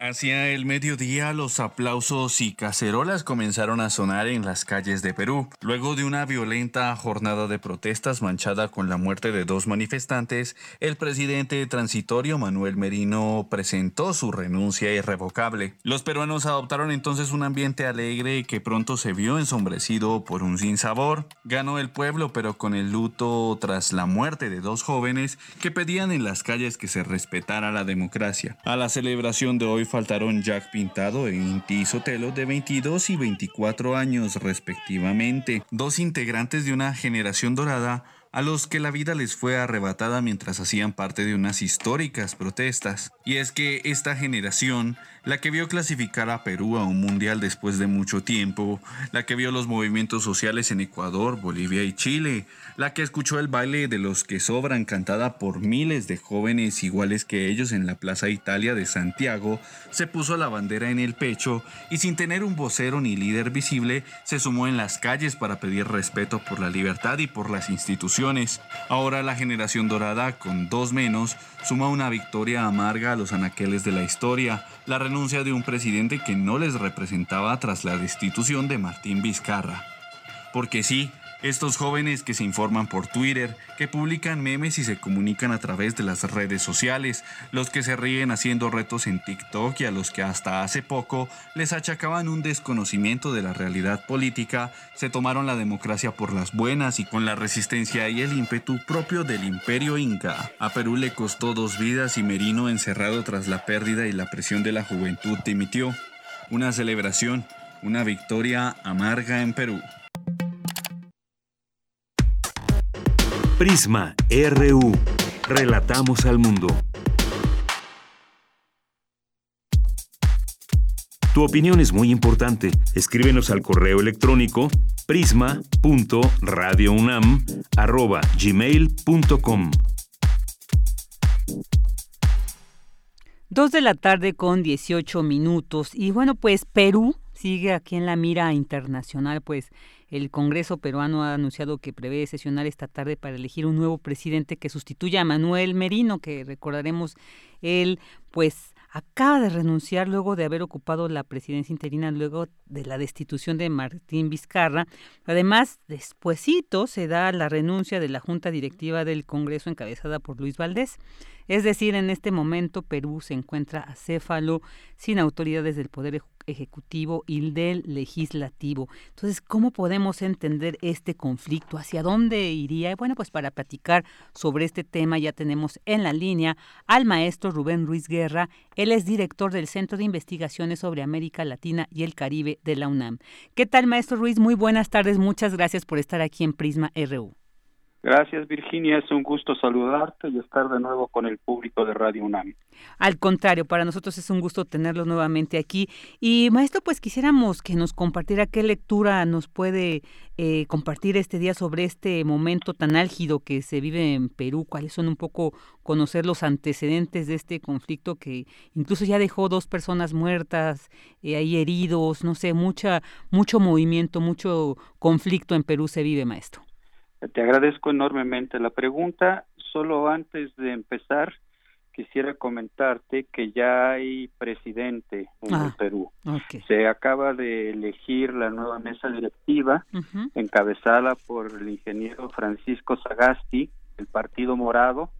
Hacia el mediodía los aplausos y cacerolas comenzaron a sonar en las calles de Perú, luego de una violenta jornada de protestas manchada con la muerte de dos manifestantes, el presidente transitorio Manuel Merino presentó su renuncia irrevocable. Los peruanos adoptaron entonces un ambiente alegre que pronto se vio ensombrecido por un sinsabor. Ganó el pueblo pero con el luto tras la muerte de dos jóvenes que pedían en las calles que se respetara la democracia. A la celebración de hoy faltaron Jack Pintado e Inti Sotelo de 22 y 24 años respectivamente, dos integrantes de una generación dorada a los que la vida les fue arrebatada mientras hacían parte de unas históricas protestas. Y es que esta generación, la que vio clasificar a Perú a un mundial después de mucho tiempo, la que vio los movimientos sociales en Ecuador, Bolivia y Chile, la que escuchó el baile de los que sobran cantada por miles de jóvenes iguales que ellos en la Plaza Italia de Santiago, se puso la bandera en el pecho y sin tener un vocero ni líder visible, se sumó en las calles para pedir respeto por la libertad y por las instituciones Ahora la generación dorada, con dos menos, suma una victoria amarga a los anaqueles de la historia, la renuncia de un presidente que no les representaba tras la destitución de Martín Vizcarra. Porque sí, estos jóvenes que se informan por Twitter, que publican memes y se comunican a través de las redes sociales, los que se ríen haciendo retos en TikTok y a los que hasta hace poco les achacaban un desconocimiento de la realidad política, se tomaron la democracia por las buenas y con la resistencia y el ímpetu propio del imperio inca. A Perú le costó dos vidas y Merino encerrado tras la pérdida y la presión de la juventud dimitió. Una celebración, una victoria amarga en Perú. Prisma RU. Relatamos al mundo. Tu opinión es muy importante. Escríbenos al correo electrónico prisma.radiounam@gmail.com. Dos de la tarde con 18 minutos. Y bueno, pues Perú sigue aquí en la mira internacional, pues el Congreso peruano ha anunciado que prevé sesionar esta tarde para elegir un nuevo presidente que sustituya a Manuel Merino, que recordaremos él pues acaba de renunciar luego de haber ocupado la presidencia interina luego de la destitución de Martín Vizcarra. Además, despuesito se da la renuncia de la Junta Directiva del Congreso encabezada por Luis Valdés. Es decir, en este momento Perú se encuentra acéfalo, sin autoridades del Poder Ejecutivo y del Legislativo. Entonces, ¿cómo podemos entender este conflicto? ¿Hacia dónde iría? Bueno, pues para platicar sobre este tema ya tenemos en la línea al maestro Rubén Ruiz Guerra. Él es director del Centro de Investigaciones sobre América Latina y el Caribe de la UNAM. ¿Qué tal, maestro Ruiz? Muy buenas tardes. Muchas gracias por estar aquí en Prisma RU. Gracias, Virginia. Es un gusto saludarte y estar de nuevo con el público de Radio UNAM. Al contrario, para nosotros es un gusto tenerlo nuevamente aquí. Y maestro, pues quisiéramos que nos compartiera qué lectura nos puede eh, compartir este día sobre este momento tan álgido que se vive en Perú. ¿Cuáles son un poco conocer los antecedentes de este conflicto que incluso ya dejó dos personas muertas, eh, ahí heridos, no sé, mucha, mucho movimiento, mucho conflicto en Perú se vive, maestro? Te agradezco enormemente la pregunta. Solo antes de empezar, quisiera comentarte que ya hay presidente en el ah, Perú. Se acaba de elegir la nueva mesa directiva, encabezada por el ingeniero Francisco Sagasti, el Partido Morado,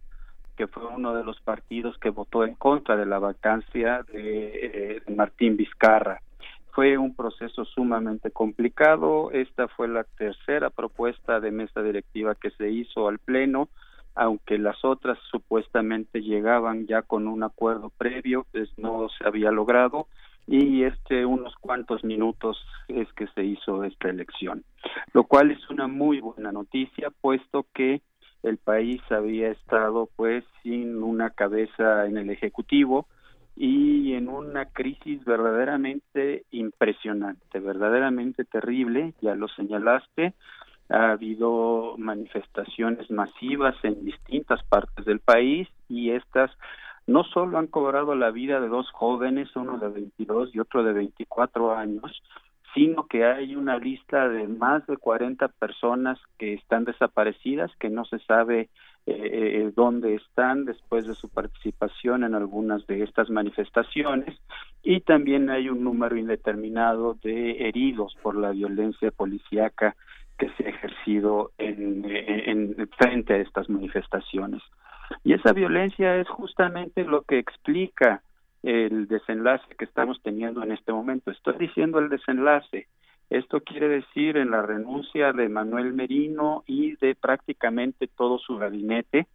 que fue uno de los partidos que votó en contra de la vacancia de eh, Martín Vizcarra. Fue un proceso sumamente complicado. Esta fue la tercera propuesta de mesa directiva que se hizo al Pleno, aunque las otras supuestamente llegaban ya con un acuerdo previo, pues no se había logrado y este unos cuantos minutos es que se hizo esta elección, lo cual es una muy buena noticia puesto que el país había estado pues sin una cabeza en el ejecutivo, y en una crisis verdaderamente impresionante, verdaderamente terrible, ya lo señalaste, ha habido manifestaciones masivas en distintas partes del país y estas no solo han cobrado la vida de dos jóvenes, uno de 22 y otro de 24 años, sino que hay una lista de más de 40 personas que están desaparecidas, que no se sabe eh, eh, dónde están después de su participación en algunas de estas manifestaciones y también hay un número indeterminado de heridos por la violencia policíaca que se ha ejercido en, en, frente a estas manifestaciones. Y esa violencia es justamente lo que explica el desenlace que estamos teniendo en este momento. Estoy diciendo el desenlace esto quiere decir en la renuncia de Manuel Merino y de prácticamente todo su gabinete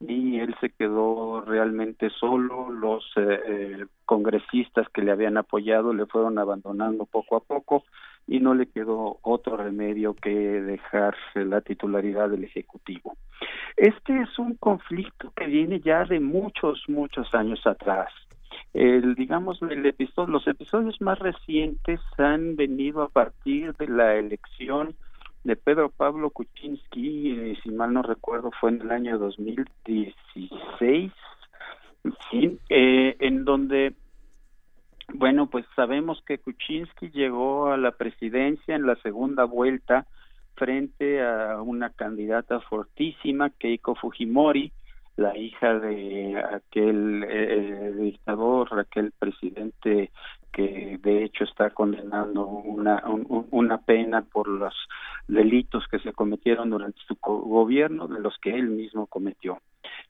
y él se quedó realmente solo, los eh, eh, congresistas que le habían apoyado le fueron abandonando poco a poco y no le quedó otro remedio que dejar la titularidad del Ejecutivo. Este es un conflicto que viene ya de muchos, muchos años atrás el digamos el episodio, los episodios más recientes han venido a partir de la elección de Pedro Pablo Kuczynski, eh, si mal no recuerdo fue en el año 2016, ¿sí? eh, en donde bueno, pues sabemos que Kuczynski llegó a la presidencia en la segunda vuelta frente a una candidata fortísima, Keiko Fujimori, la hija de aquel eh, dictador, aquel presidente que de hecho está condenando una, una pena por los delitos que se cometieron durante su gobierno, de los que él mismo cometió.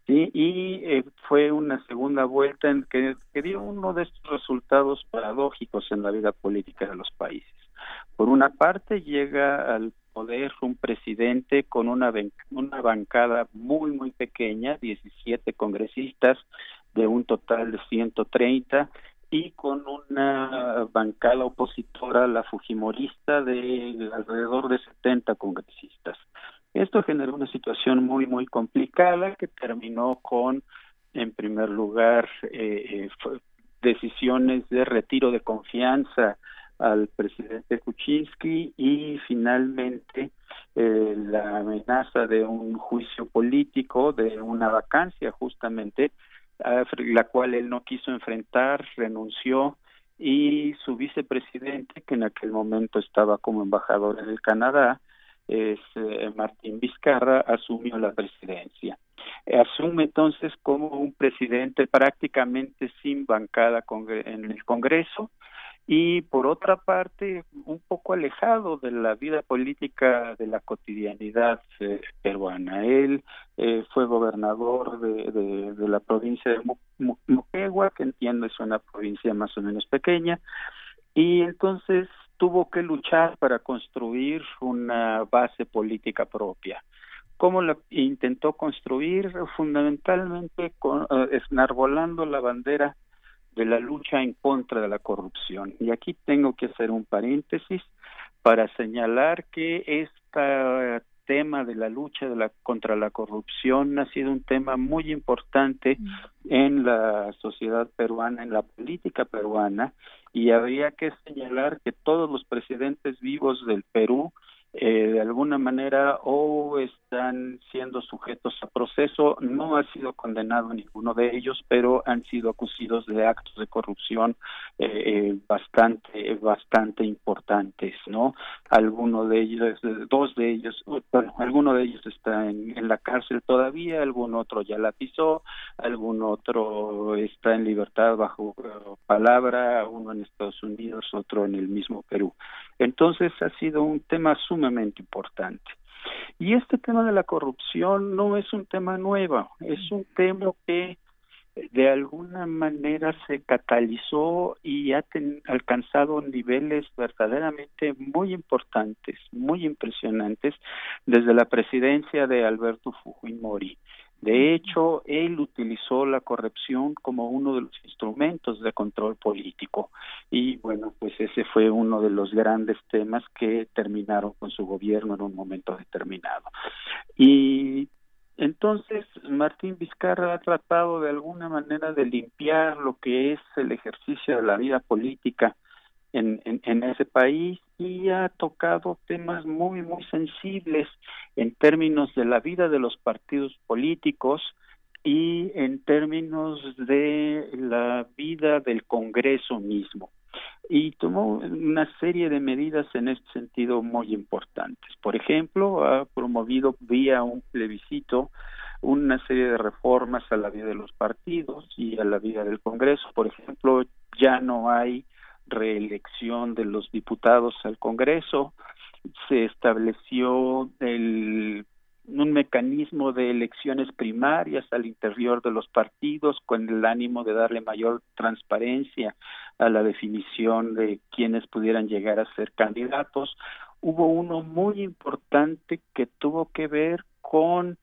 Y eh, fue una segunda vuelta en que, que dio uno de estos resultados paradójicos en la vida política de los países. Por una parte, llega al poder un presidente con una, una bancada muy, muy pequeña, 17 congresistas de un total de 130 y con una bancada opositora, la Fujimorista, de alrededor de 70 congresistas. Esto generó una situación muy, muy complicada que terminó con, en primer lugar, eh, eh decisiones de retiro de confianza al presidente Kuczynski y finalmente eh, la amenaza de un juicio político, de una vacancia justamente la cual él no quiso enfrentar, renunció y su vicepresidente, que en aquel momento estaba como embajador en el Canadá, es eh, Martín Vizcarra, asumió la presidencia. Asume entonces como un presidente prácticamente sin bancada en el Congreso, y por otra parte un poco alejado de la vida política de la cotidianidad eh, peruana. Él eh, fue gobernador de, de, la provincia de Moquegua, que entiendo es una provincia más o menos pequeña, y entonces tuvo que luchar para construir una base política propia. ¿Cómo la intentó construir? Fundamentalmente con, uh, esnarbolando la bandera de la lucha en contra de la corrupción. Y aquí tengo que hacer un paréntesis para señalar que este tema de la lucha de la, contra la corrupción ha sido un tema muy importante mm. en la sociedad peruana, en la política peruana, y habría que señalar que todos los presidentes vivos del Perú eh, de alguna manera o están siendo sujetos a proceso. No ha sido condenado ninguno de ellos, pero han sido acusados de actos de corrupción eh, eh, bastante, bastante importantes, ¿no? Alguno de ellos, dos de ellos, bueno, alguno de ellos está en, en la cárcel todavía, algún otro ya la pisó, algún otro está en libertad bajo palabra, uno en Estados Unidos, otro en el mismo Perú. Entonces ha sido un tema sumamente importante. Y este tema de la corrupción no es un tema nuevo, es un tema que de alguna manera se catalizó y ha alcanzado niveles verdaderamente muy importantes, muy impresionantes desde la presidencia de Alberto Fujimori. De hecho, él utilizó la corrupción como uno de los instrumentos de control político y bueno, pues ese fue uno de los grandes temas que terminaron con su gobierno en un momento determinado. Y entonces, Martín Vizcarra ha tratado de alguna manera de limpiar lo que es el ejercicio de la vida política en, ese país y ha tocado temas muy, muy sensibles en términos de la vida de los partidos políticos y en términos de la vida del Congreso mismo. Y tomó una serie de medidas en este sentido muy importantes. Por ejemplo, ha promovido vía un plebiscito una serie de reformas a la vida de los partidos y a la vida del Congreso. Por ejemplo, ya no hay reelección de los diputados al Congreso, se estableció un mecanismo de elecciones primarias al interior de los partidos con el ánimo de darle mayor transparencia a la definición de quienes pudieran llegar a ser candidatos. Hubo uno muy importante que tuvo que ver con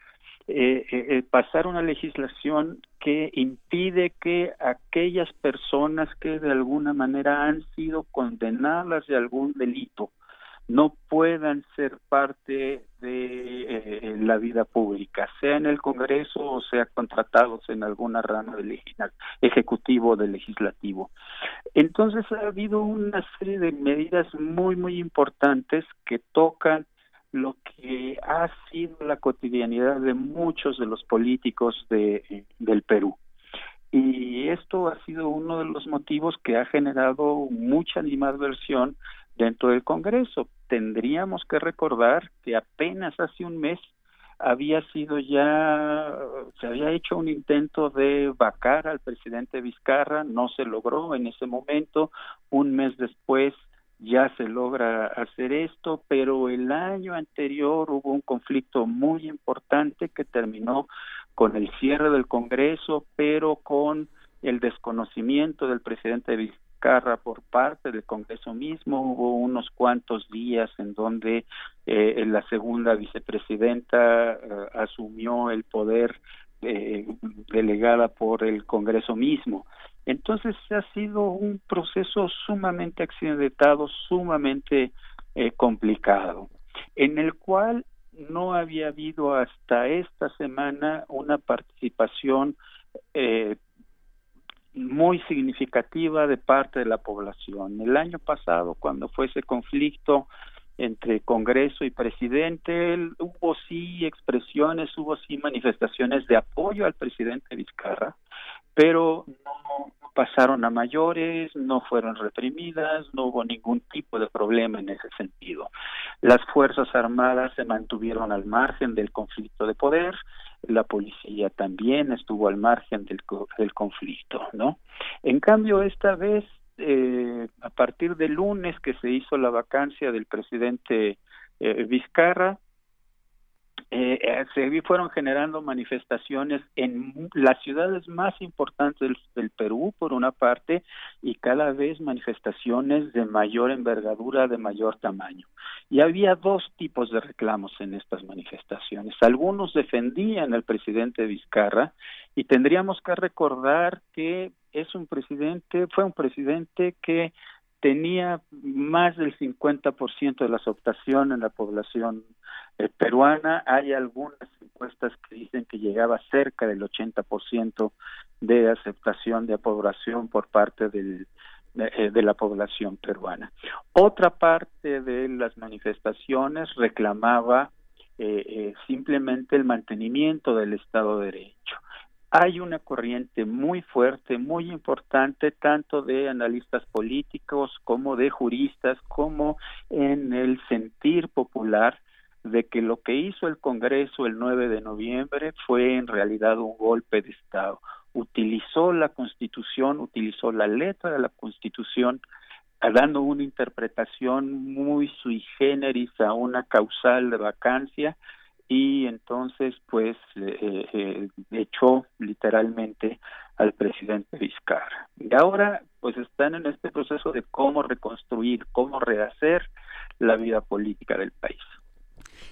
eh, eh, eh, pasar una legislación que impide que aquellas personas que de alguna manera han sido condenadas de algún delito no puedan ser parte de eh, la vida pública, sea en el Congreso o sea contratados en alguna rama del ejecutivo o del legislativo. Entonces ha habido una serie de medidas muy, muy importantes que tocan lo que ha sido la cotidianidad de muchos de los políticos de, del Perú. Y esto ha sido uno de los motivos que ha generado mucha animadversión dentro del Congreso. Tendríamos que recordar que apenas hace un mes había sido ya, se había hecho un intento de vacar al presidente Vizcarra, no se logró en ese momento, un mes después ya se logra hacer esto, pero el año anterior hubo un conflicto muy importante que terminó con el cierre del Congreso, pero con el desconocimiento del presidente Vizcarra por parte del Congreso mismo. Hubo unos cuantos días en donde eh, la segunda vicepresidenta eh, asumió el poder eh, delegada por el Congreso mismo. Entonces ha sido un proceso sumamente accidentado, sumamente eh, complicado, en el cual no había habido hasta esta semana una participación eh, muy significativa de parte de la población. El año pasado, cuando fue ese conflicto entre Congreso y presidente, hubo sí expresiones, hubo sí manifestaciones de apoyo al presidente Vizcarra, pero no pasaron a mayores, no fueron reprimidas, no hubo ningún tipo de problema en ese sentido. Las Fuerzas Armadas se mantuvieron al margen del conflicto de poder, la policía también estuvo al margen del, del conflicto, ¿no? En cambio, esta vez, eh, a partir del lunes que se hizo la vacancia del presidente eh, Vizcarra, eh, eh, se fueron generando manifestaciones en las ciudades más importantes del, Perú, por una parte, y cada vez manifestaciones de mayor envergadura, de mayor tamaño. Y había dos tipos de reclamos en estas manifestaciones. Algunos defendían al presidente Vizcarra y tendríamos que recordar que es un presidente, fue un presidente que tenía más del 50% de la aceptación en la población eh, peruana. Hay algunas encuestas que dicen que llegaba cerca del 80% de aceptación de aprobación por parte del, eh, de, la población peruana. Otra parte de las manifestaciones reclamaba eh, simplemente el mantenimiento del Estado de Derecho hay una corriente muy fuerte, muy importante, tanto de analistas políticos como de juristas, como en el sentir popular de que lo que hizo el Congreso el 9 de noviembre fue en realidad un golpe de Estado. Utilizó la Constitución, utilizó la letra de la Constitución, dando una interpretación muy sui generis a una causal de vacancia y entonces pues eh, eh, echó literalmente al presidente Vizcarra. Y ahora pues están en este proceso de cómo reconstruir, cómo rehacer la vida política del país.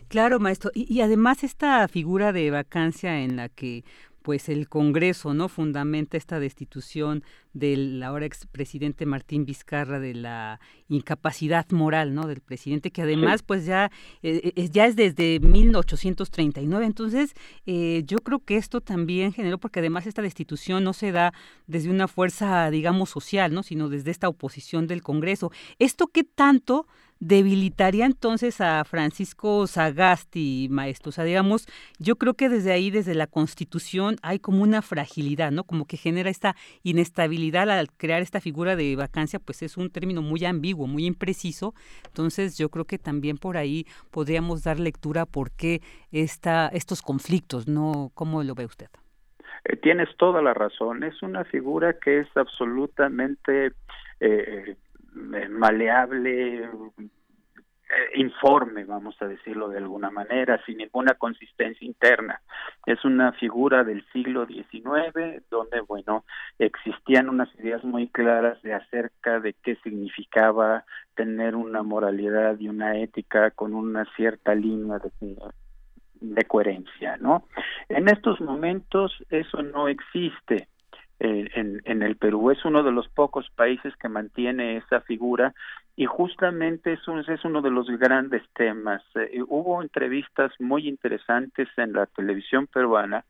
Claro, maestro. Y, y, además esta figura de vacancia en la que pues el Congreso no fundamenta esta destitución del ahora expresidente Martín Vizcarra de la incapacidad moral no del presidente que además pues ya eh, eh, ya es desde 1839 entonces eh, yo creo que esto también generó porque además esta destitución no se da desde una fuerza digamos social no sino desde esta oposición del Congreso. Esto qué tanto debilitaría entonces a Francisco Sagasti, maestro. O sea, digamos, yo creo que desde ahí, desde la Constitución, hay como una fragilidad, ¿no? Como que genera esta inestabilidad al crear esta figura de vacancia, pues es un término muy ambiguo, muy impreciso. Entonces, yo creo que también por ahí podríamos dar lectura por qué esta, estos conflictos, ¿no? ¿Cómo lo ve usted? Eh, tienes toda la razón. Es una figura que es absolutamente eh, eh, maleable, eh, informe, vamos a decirlo de alguna manera, sin ninguna consistencia interna. Es una figura del siglo XIX donde, bueno, existían unas ideas muy claras de acerca de qué significaba tener una moralidad y una ética con una cierta línea de, de coherencia, ¿no? En estos momentos eso no existe en, en, el Perú. Es uno de los pocos países que mantiene esa figura y justamente eso es uno de los grandes temas. Eh, hubo entrevistas muy interesantes en la televisión peruana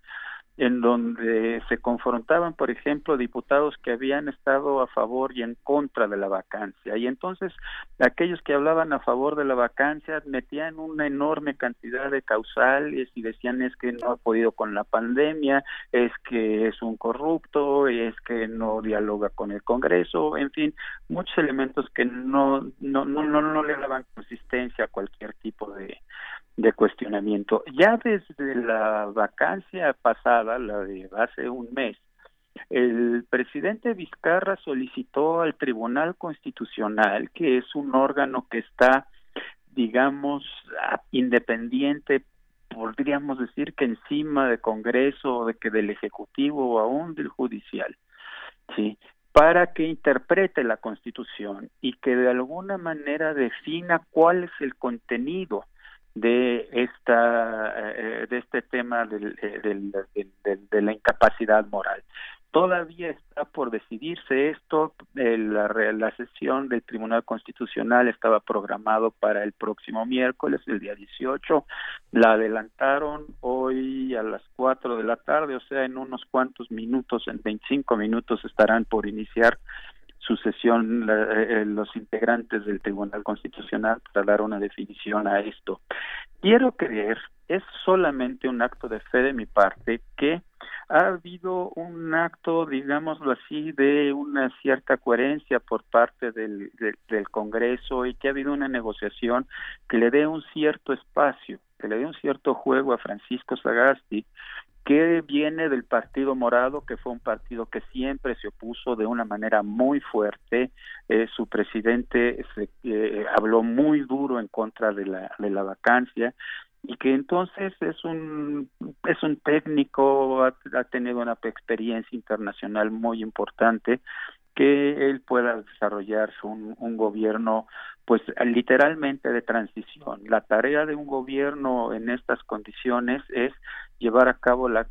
en donde se confrontaban, por ejemplo, diputados que habían estado a favor y en contra de la vacancia. Y entonces aquellos que hablaban a favor de la vacancia metían una enorme cantidad de causales y decían es que no ha podido con la pandemia, es que es un corrupto, es que no dialoga con el Congreso, en fin, muchos elementos que no no no no, no le daban consistencia a cualquier tipo de de cuestionamiento. Ya desde la vacancia pasada, la de hace un mes, el presidente Vizcarra solicitó al Tribunal Constitucional, que es un órgano que está, digamos, independiente, podríamos decir que encima del Congreso, de que del Ejecutivo o aún del Judicial, sí, para que interprete la Constitución y que de alguna manera defina cuál es el contenido de esta eh, de este tema eh, del, de la incapacidad moral. Todavía está por decidirse esto la, la sesión del Tribunal Constitucional estaba programado para el próximo miércoles el día 18 la adelantaron hoy a las 4 de la tarde o sea en unos cuantos minutos en 25 minutos estarán por iniciar sucesión eh, los integrantes del Tribunal Constitucional para dar una definición a esto. Quiero creer, es solamente un acto de fe de mi parte que ha habido un acto, digámoslo así, de una cierta coherencia por parte del, del, Congreso y que ha habido una negociación que le dé un cierto espacio, que le dé un cierto juego a Francisco Sagasti, que viene del Partido Morado, que fue un partido que siempre se opuso de una manera muy fuerte. Eh, su presidente se, eh, habló muy duro en contra de la, de la vacancia y que entonces es un es un técnico ha, tenido una experiencia internacional muy importante que él pueda desarrollar un, un gobierno pues literalmente de transición. La tarea de un gobierno en estas condiciones es llevar a cabo las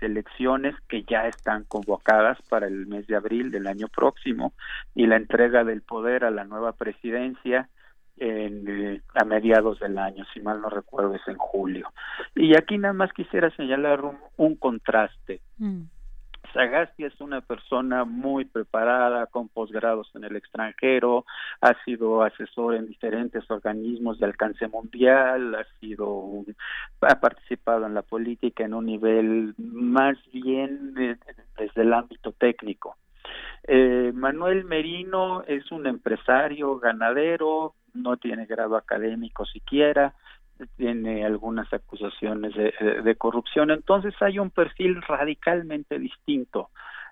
elecciones que ya están convocadas para el mes de abril del año próximo y la entrega del poder a la nueva presidencia en, eh, a mediados del año, si mal no recuerdo es en julio. Y aquí nada más quisiera señalar un, contraste. Mm. Sagasti es una persona muy preparada, con posgrados en el extranjero, ha sido asesor en diferentes organismos de alcance mundial, ha sido ha participado en la política en un nivel más bien desde el ámbito técnico. Eh, Manuel Merino es un empresario ganadero, no tiene grado académico siquiera, tiene algunas acusaciones de, corrupción. Entonces hay un perfil radicalmente distinto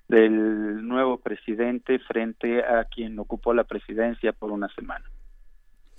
del nuevo presidente frente a quien ocupó la presidencia por una semana.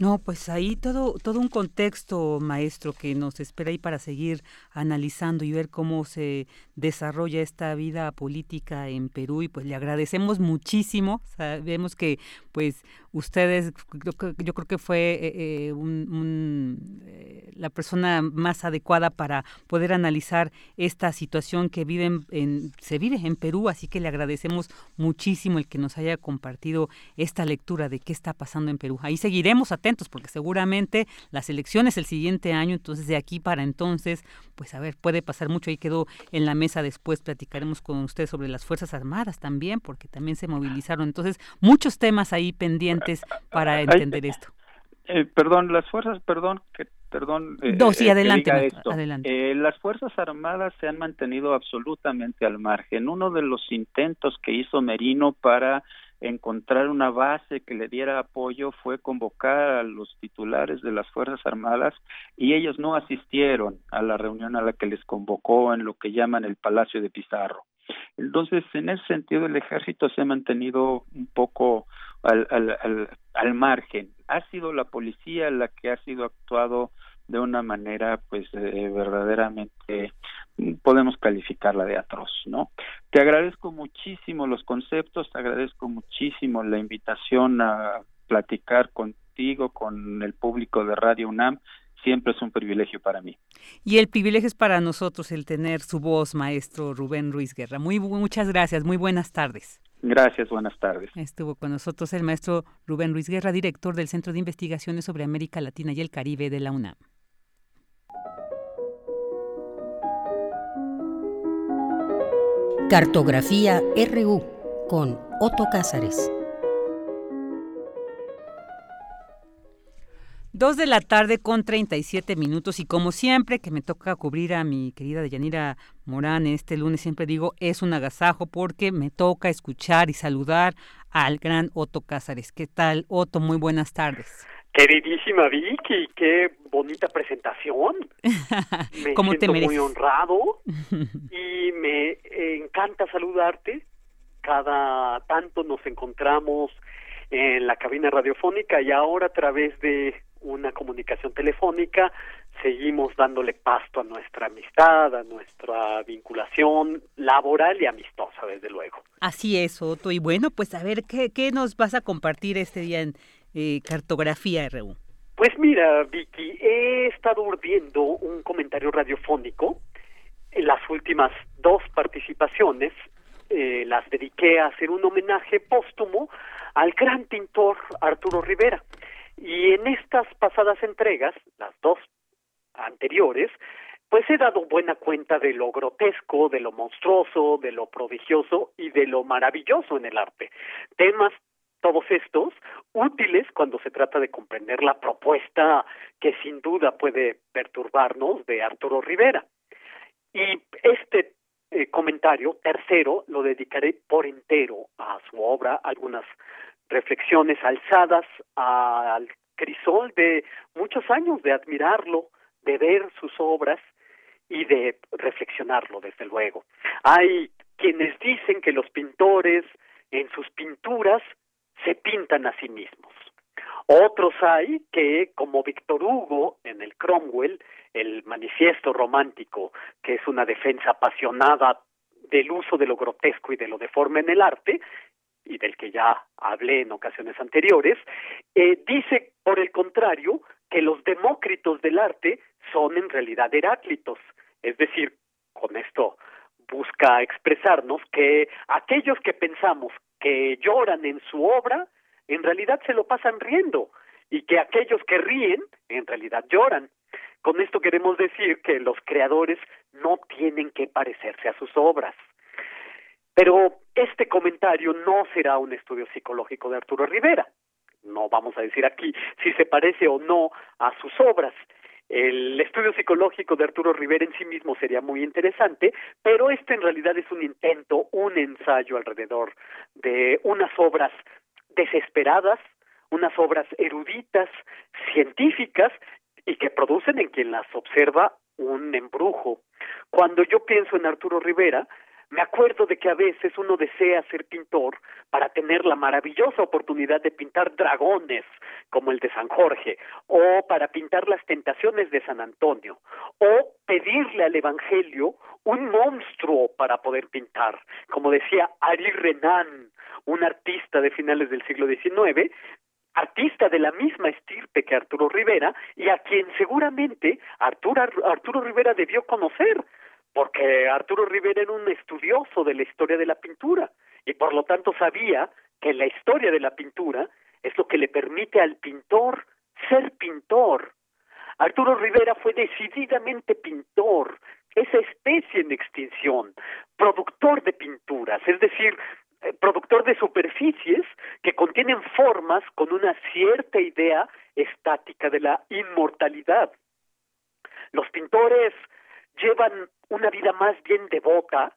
No, pues ahí todo, todo un contexto, maestro, que nos espera ahí para seguir analizando y ver cómo se desarrolla esta vida política en Perú y pues le agradecemos muchísimo. Sabemos que pues ustedes, yo, creo que fue eh, eh, un, eh, la persona más adecuada para poder analizar esta situación que viven en, se vive en Perú, así que le agradecemos muchísimo el que nos haya compartido esta lectura de qué está pasando en Perú. Ahí seguiremos atentos porque seguramente las elecciones el siguiente año, entonces de aquí para entonces, pues a ver, puede pasar mucho. Ahí quedó en la mesa después, platicaremos con usted sobre las Fuerzas Armadas también, porque también se movilizaron. Entonces, muchos temas ahí pendientes para entender esto. Eh, perdón, las fuerzas, perdón, que perdón. Eh, sí, eh, adelante, adelante. las Fuerzas Armadas se han mantenido absolutamente al margen. Uno de los intentos que hizo Merino para encontrar una base que le diera apoyo fue convocar a los titulares de las Fuerzas Armadas y ellos no asistieron a la reunión a la que les convocó en lo que llaman el Palacio de Pizarro. Entonces, en ese sentido, el ejército se ha mantenido un poco al, al, al, margen. Ha sido la policía la que ha sido actuado de una manera pues eh, verdaderamente podemos calificarla de atroz, ¿no? Te agradezco muchísimo los conceptos, te agradezco muchísimo la invitación a platicar contigo, con el público de Radio UNAM. Siempre es un privilegio para mí. Y el privilegio es para nosotros el tener su voz, maestro Rubén Ruiz Guerra. Muy muchas gracias, muy buenas tardes. Gracias, buenas tardes. Estuvo con nosotros el maestro Rubén Ruiz Guerra, director del Centro de Investigaciones sobre América Latina y el Caribe de la UNAM. Cartografía RU con Otto Cázares. Dos de la tarde con 37 minutos y como siempre que me toca cubrir a mi querida Deyanira Morán este lunes, siempre digo es un agasajo porque me toca escuchar y saludar al gran Otto Cázares. ¿Qué tal, Otto? Muy buenas tardes. Queridísima Vicky, qué bonita presentación. Me ¿Cómo siento te muy honrado y me encanta saludarte. Cada tanto nos encontramos en la cabina radiofónica y ahora a través de una comunicación telefónica, seguimos dándole pasto a nuestra amistad, a nuestra vinculación laboral y amistosa, desde luego. Así es, Otto. Y bueno, pues a ver, ¿qué, qué nos vas a compartir este día en eh, Cartografía RU? Pues mira, Vicky, he estado urdiendo un comentario radiofónico. En las últimas dos participaciones eh, las dediqué a hacer un homenaje póstumo al gran pintor Arturo Rivera. Y en estas pasadas entregas, las dos anteriores, pues he dado buena cuenta de lo grotesco, de lo monstruoso, de lo prodigioso y de lo maravilloso en el arte. Temas todos estos útiles cuando se trata de comprender la propuesta que sin duda puede perturbarnos de Arturo Rivera. Y este eh, comentario tercero lo dedicaré por entero a su obra, algunas reflexiones alzadas al crisol de muchos años de admirarlo, de ver sus obras y de reflexionarlo, desde luego. Hay quienes dicen que los pintores en sus pinturas se pintan a sí mismos. Otros hay que, como Víctor Hugo en el Cromwell, el manifiesto romántico, que es una defensa apasionada del uso de lo grotesco y de lo deforme en el arte, y del que ya hablé en ocasiones anteriores, eh, dice, por el contrario, que los demócritos del arte son en realidad heráclitos, es decir, con esto busca expresarnos que aquellos que pensamos que lloran en su obra, en realidad se lo pasan riendo, y que aquellos que ríen, en realidad lloran. Con esto queremos decir que los creadores no tienen que parecerse a sus obras. Pero este comentario no será un estudio psicológico de Arturo Rivera. No vamos a decir aquí si se parece o no a sus obras. El estudio psicológico de Arturo Rivera en sí mismo sería muy interesante, pero este en realidad es un intento, un ensayo alrededor de unas obras desesperadas, unas obras eruditas, científicas, y que producen en quien las observa un embrujo. Cuando yo pienso en Arturo Rivera, me acuerdo de que a veces uno desea ser pintor para tener la maravillosa oportunidad de pintar dragones como el de San Jorge, o para pintar las tentaciones de San Antonio, o pedirle al Evangelio un monstruo para poder pintar, como decía Ari Renan, un artista de finales del siglo XIX, artista de la misma estirpe que Arturo Rivera y a quien seguramente Arturo, Arturo Rivera debió conocer, porque Arturo Rivera era un estudioso de la historia de la pintura y por lo tanto sabía que la historia de la pintura es lo que le permite al pintor ser pintor. Arturo Rivera fue decididamente pintor, esa especie en extinción, productor de pinturas, es decir, eh, productor de superficies que contienen formas con una cierta idea estática de la inmortalidad. Los pintores llevan una vida más bien devota,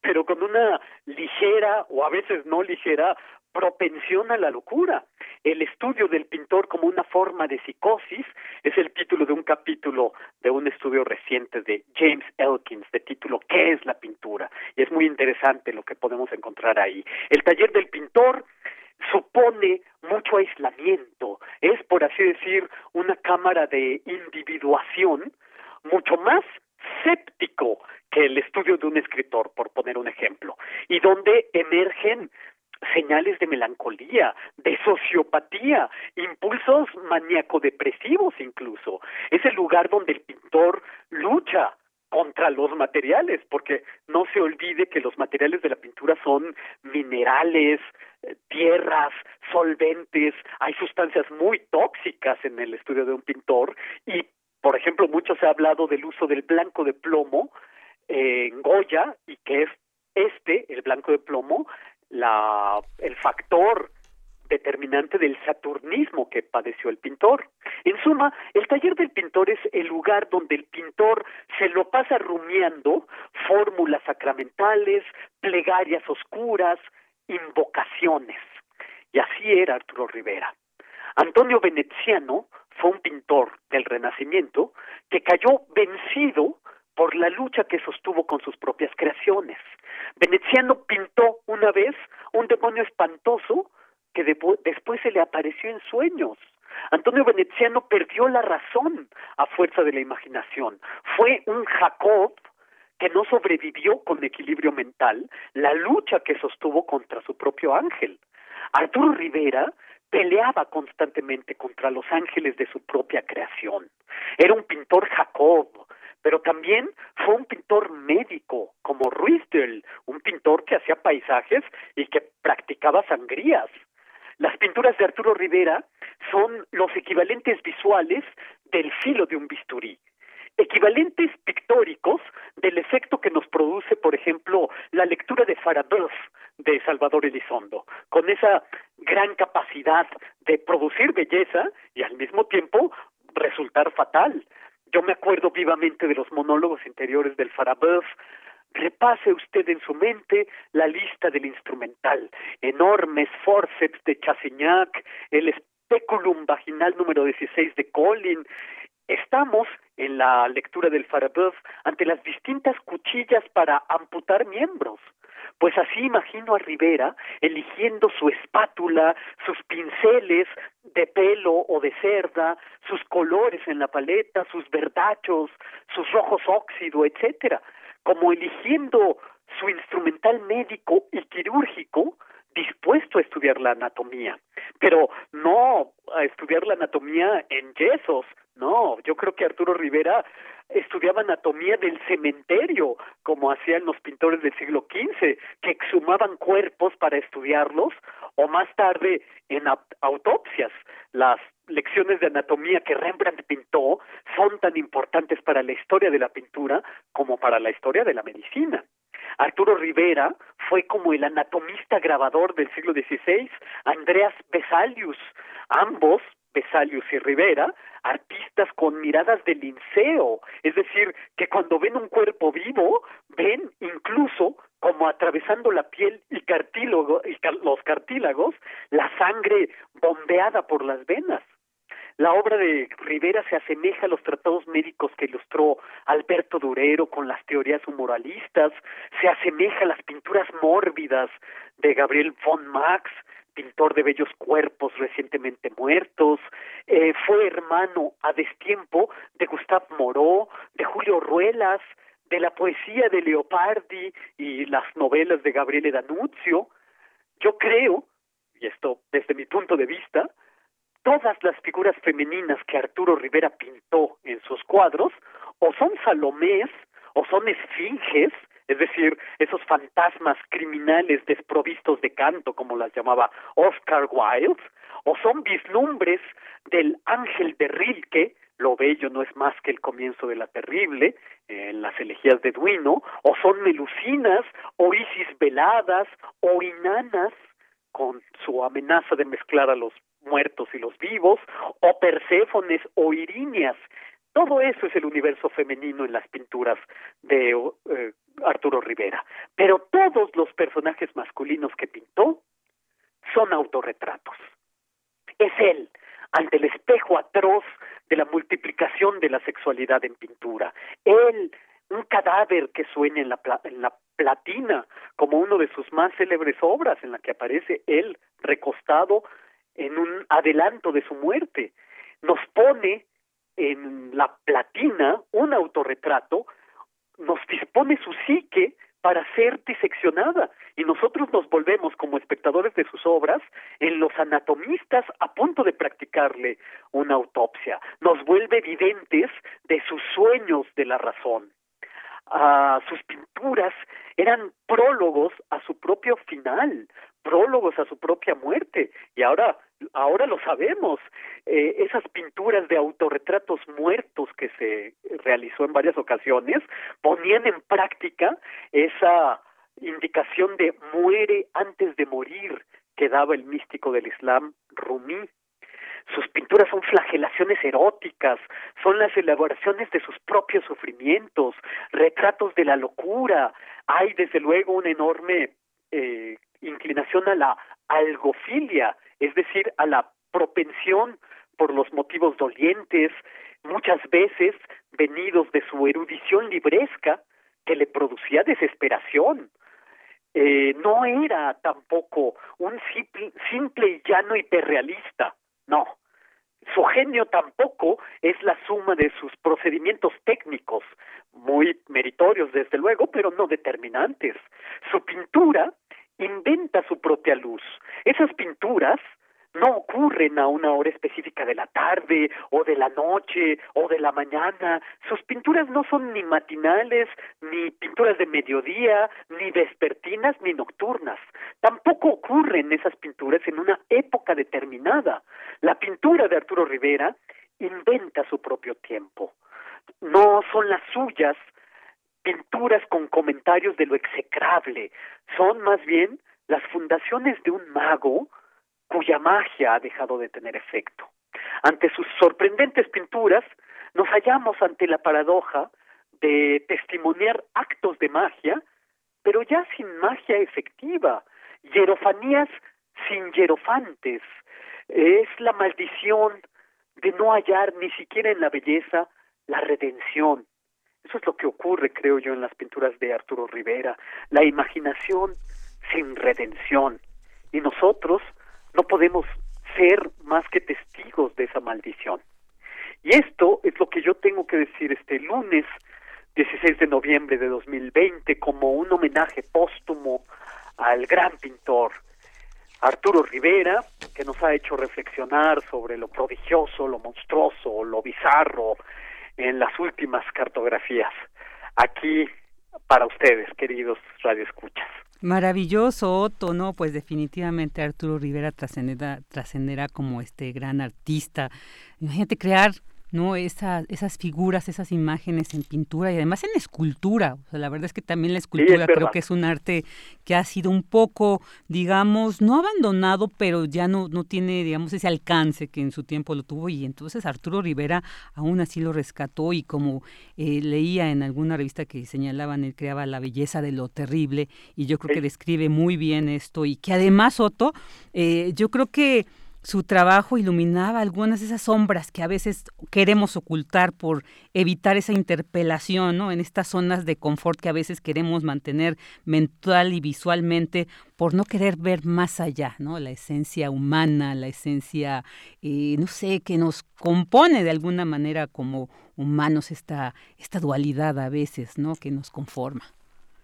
pero con una ligera o a veces no ligera propensión a la locura. El estudio del pintor como una forma de psicosis es el título de un capítulo de un estudio reciente de James Elkins, de título ¿Qué es la pintura? Y es muy interesante lo que podemos encontrar ahí. El taller del pintor supone mucho aislamiento, es por así decir una cámara de individuación mucho más séptico que el estudio de un escritor, por poner un ejemplo, y donde emergen señales de melancolía, de sociopatía, impulsos maníaco-depresivos incluso. Es el lugar donde el pintor lucha contra los materiales, porque no se olvide que los materiales de la pintura son minerales, eh, tierras, solventes, hay sustancias muy tóxicas en el estudio de un pintor y, por ejemplo, mucho se ha hablado del uso del blanco de plomo en Goya y que es este, el blanco de plomo, la, el factor determinante del saturnismo que padeció el pintor. En suma, el taller del pintor es el lugar donde el pintor se lo pasa rumiando fórmulas sacramentales, plegarias oscuras, invocaciones. Y así era Arturo Rivera. Antonio Veneziano fue un pintor del Renacimiento que cayó vencido por la lucha que sostuvo con sus propias creaciones. Veneziano pintó una vez un demonio espantoso que después se le apareció en sueños. Antonio Veneziano perdió la razón a fuerza de la imaginación. Fue un Jacob que no sobrevivió con equilibrio mental la lucha que sostuvo contra su propio ángel. Arturo Rivera peleaba constantemente contra los ángeles de su propia creación. Era un pintor Jacob, pero también fue un pintor médico, como Ruizdel, un pintor que hacía paisajes y que practicaba sangrías. Las pinturas de Arturo Rivera son los equivalentes visuales del filo de un bisturí. Equivalentes pictóricos del efecto que nos produce, por ejemplo, la lectura de Farabeuf de Salvador Elizondo, con esa gran capacidad de producir belleza y al mismo tiempo resultar fatal. Yo me acuerdo vivamente de los monólogos interiores del Farabeuf, repase usted en su mente la lista del instrumental, enormes forceps de Chassignac, el speculum vaginal número 16 de Collin. Estamos en la lectura del Farabeuf ante las distintas cuchillas para amputar miembros. Pues así imagino a Rivera eligiendo su espátula, sus pinceles de pelo o de cerda, sus colores en la paleta, sus verdachos, sus rojos óxido, etcétera, como eligiendo su instrumental médico y quirúrgico dispuesto a estudiar la anatomía, pero no a estudiar la anatomía en yesos, no, yo creo que Arturo Rivera estudiaba anatomía del cementerio, como hacían los pintores del siglo XV, que exhumaban cuerpos para estudiarlos, o más tarde en autopsias. Las lecciones de anatomía que Rembrandt pintó son tan importantes para la historia de la pintura como para la historia de la medicina. Arturo Rivera fue como el anatomista grabador del siglo XVI, Andreas Vesalius, ambos Vesalius y Rivera, artistas con miradas de linceo, es decir, que cuando ven un cuerpo vivo, ven incluso como atravesando la piel y, cartílago, y los cartílagos, la sangre bombeada por las venas. La obra de Rivera se asemeja a los tratados médicos que ilustró Alberto Durero con las teorías humoralistas, se asemeja a las pinturas mórbidas de Gabriel von Max, pintor de bellos cuerpos recientemente muertos, eh, fue hermano a destiempo de Gustave Moreau, de Julio Ruelas, de la poesía de Leopardi y las novelas de Gabriele D'Annunzio. Yo creo, y esto desde mi punto de vista, todas las figuras femeninas que Arturo Rivera pintó en sus cuadros o son salomés o son esfinges es decir, esos fantasmas criminales desprovistos de canto, como las llamaba Oscar Wilde, o son vislumbres del ángel de Rilke, lo bello no es más que el comienzo de la terrible, en las elegías de Duino, o son melucinas, o isis veladas, o inanas, con su amenaza de mezclar a los muertos y los vivos, o perséfones o irinias, todo eso es el universo femenino en las pinturas de eh, Arturo Rivera. Pero todos los personajes masculinos que pintó son autorretratos. Es él, ante el espejo atroz de la multiplicación de la sexualidad en pintura. Él, un cadáver que sueña en la, en la platina, como uno de sus más célebres obras, en la que aparece él recostado en un adelanto de su muerte. Nos pone en la platina un autorretrato, nos dispone su psique para ser diseccionada y nosotros nos volvemos como espectadores de sus obras en los anatomistas a punto de practicarle una autopsia, nos vuelve evidentes de sus sueños de la razón. Ah, sus pinturas eran prólogos a su propio final, prólogos a su propia muerte. Y ahora ahora lo sabemos eh, esas pinturas de autorretratos muertos que se realizó en varias ocasiones ponían en práctica esa indicación de muere antes de morir que daba el místico del Islam Rumi sus pinturas son flagelaciones eróticas, son las elaboraciones de sus propios sufrimientos, retratos de la locura. Hay desde luego una enorme eh, inclinación a la algofilia, es decir, a la propensión por los motivos dolientes, muchas veces venidos de su erudición libresca, que le producía desesperación. Eh, no era tampoco un simple, simple y llano hiperrealista, no. Su genio tampoco es la suma de sus procedimientos técnicos, muy meritorios desde luego, pero no determinantes. Su pintura inventa su propia luz. Esas pinturas no ocurren a una hora específica de la tarde o de la noche o de la mañana. Sus pinturas no son ni matinales, ni pinturas de mediodía, ni vespertinas, ni nocturnas. Tampoco ocurren esas pinturas en una época determinada. La pintura de Arturo Rivera inventa su propio tiempo. no son las suyas pinturas con comentarios de lo execrable, son más bien las fundaciones de un mago cuya magia ha dejado de tener efecto. Ante sus sorprendentes pinturas, nos hallamos ante la paradoja de testimoniar actos de magia, pero ya sin magia efectiva, hierofanías sin hierofantes. Es la maldición de no hallar ni siquiera en la belleza la redención. Eso es lo que ocurre, creo yo, en las pinturas de Arturo Rivera, la imaginación sin redención. Y nosotros no podemos ser más que testigos de esa maldición. Y esto es lo que yo tengo que decir este lunes 16 de noviembre de 2020 como un homenaje póstumo al gran pintor Arturo Rivera, que nos ha hecho reflexionar sobre lo prodigioso, lo monstruoso, lo bizarro en las últimas cartografías. Aquí para ustedes, queridos radioescuchas. Maravilloso, Otto, ¿no? Pues definitivamente Arturo Rivera trascenderá, trascenderá como este gran artista. Imagínate crear ¿no? Esa, esas figuras, esas imágenes en pintura y además en escultura. O sea, la verdad es que también la escultura creo que es un arte que ha sido un poco, digamos, no abandonado, pero ya no, no tiene, digamos, ese alcance que en su tiempo lo tuvo. Y entonces Arturo Rivera aún así lo rescató y como eh, leía en alguna revista que señalaban, él creaba la belleza de lo terrible y yo creo que describe muy bien esto y que además, Otto, eh, yo creo que su trabajo iluminaba algunas de esas sombras que a veces queremos ocultar por evitar esa interpelación, ¿no? En estas zonas de confort que a veces queremos mantener mental y visualmente por no querer ver más allá, ¿no? La esencia humana, la esencia, eh, no sé, que nos compone de alguna manera como humanos esta, esta dualidad a veces, ¿no? Que nos conforma.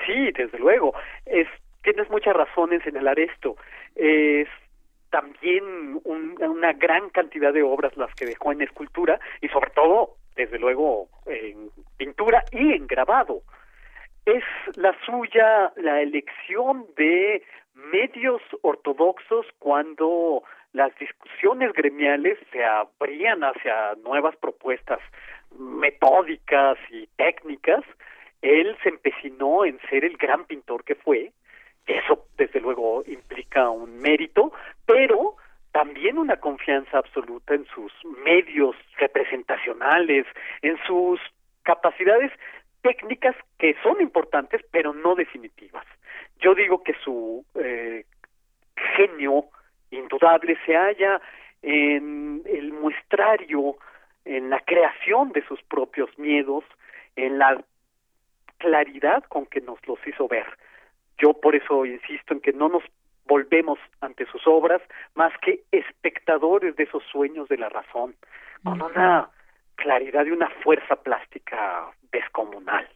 Sí, desde luego. Es, tienes mucha razón en señalar esto. Es también una gran cantidad de obras las que dejó en escultura y sobre todo, desde luego, en pintura y en grabado. Es la suya la elección de medios ortodoxos cuando las discusiones gremiales se abrían hacia nuevas propuestas metódicas y técnicas, él se empecinó en ser el gran pintor que fue eso, desde luego, implica un mérito, pero también una confianza absoluta en sus medios representacionales, en sus capacidades técnicas que son importantes, pero no definitivas. Yo digo que su eh, genio indudable se halla en el muestrario, en la creación de sus propios miedos, en la claridad con que nos los hizo ver. Yo por eso insisto en que no nos volvemos ante sus obras más que espectadores de esos sueños de la razón, con una claridad y una fuerza plástica descomunal.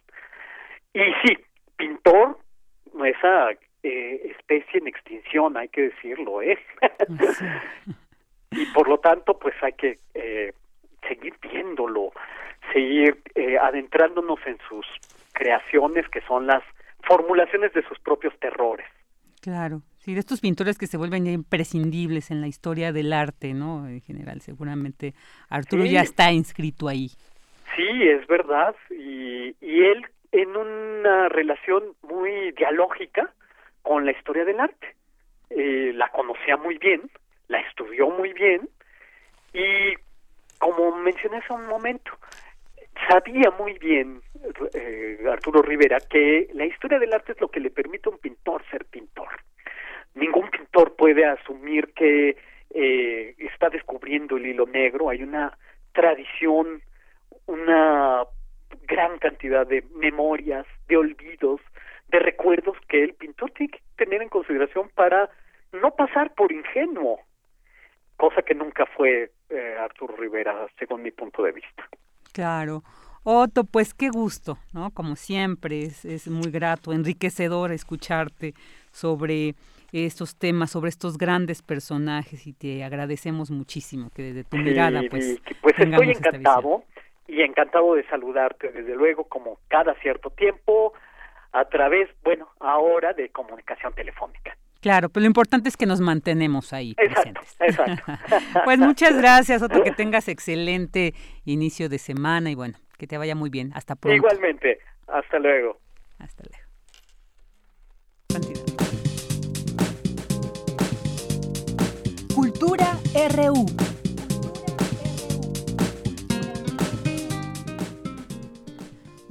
Y sí, pintor, esa eh, especie en extinción, hay que decirlo, ¿eh? y por lo tanto, pues hay que eh, seguir viéndolo, seguir eh, adentrándonos en sus creaciones que son las formulaciones de sus propios terrores. Claro, sí, de estos pintores que se vuelven imprescindibles en la historia del arte, ¿no? En general, seguramente Arturo ya está inscrito ahí. Sí, es verdad, y, y él en una relación muy dialógica con la historia del arte. Eh, la conocía muy bien, la estudió muy bien, y como mencioné hace un momento, sabía muy bien eh, Arturo Rivera que la historia del arte es lo que le permite a un pintor ser pintor. Ningún pintor puede asumir que eh, está descubriendo el hilo negro. Hay una tradición, una gran cantidad de memorias, de olvidos, de recuerdos que el pintor tiene que tener en consideración para no pasar por ingenuo, cosa que nunca fue eh, Arturo Rivera, según mi punto de vista. Claro. Otto, pues qué gusto, ¿no? Como siempre, es, es muy grato, enriquecedor escucharte sobre estos temas, sobre estos grandes personajes y te agradecemos muchísimo que desde tu mirada pues pues estoy encantado y encantado de saludarte desde luego como cada cierto tiempo a través, bueno, ahora de comunicación telefónica. Claro, pero lo importante es que nos mantenemos ahí presentes. pues muchas gracias, Otto, que tengas excelente inicio de semana y bueno, Que te vaya muy bien. Hasta pronto. Igualmente. Hasta luego. Hasta luego. Cultura RU.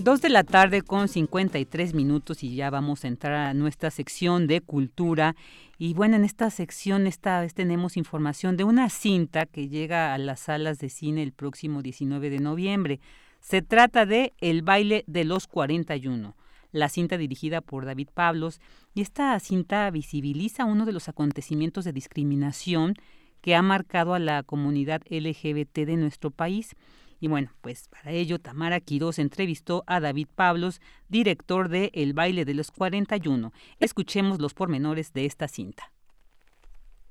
Dos de la tarde con 53 minutos y ya vamos a entrar a nuestra sección de cultura. Y bueno, en esta sección esta vez tenemos información de una cinta que llega a las salas de cine el próximo 19 de noviembre. Se trata de El baile de los 41, la cinta dirigida por David Pablos. Y esta cinta visibiliza uno de los acontecimientos de discriminación que ha marcado a la comunidad LGBT de nuestro país. Y bueno, pues para ello Tamara Quiroz entrevistó a David Pablos, director de El baile de los 41. Escuchemos los pormenores de esta cinta.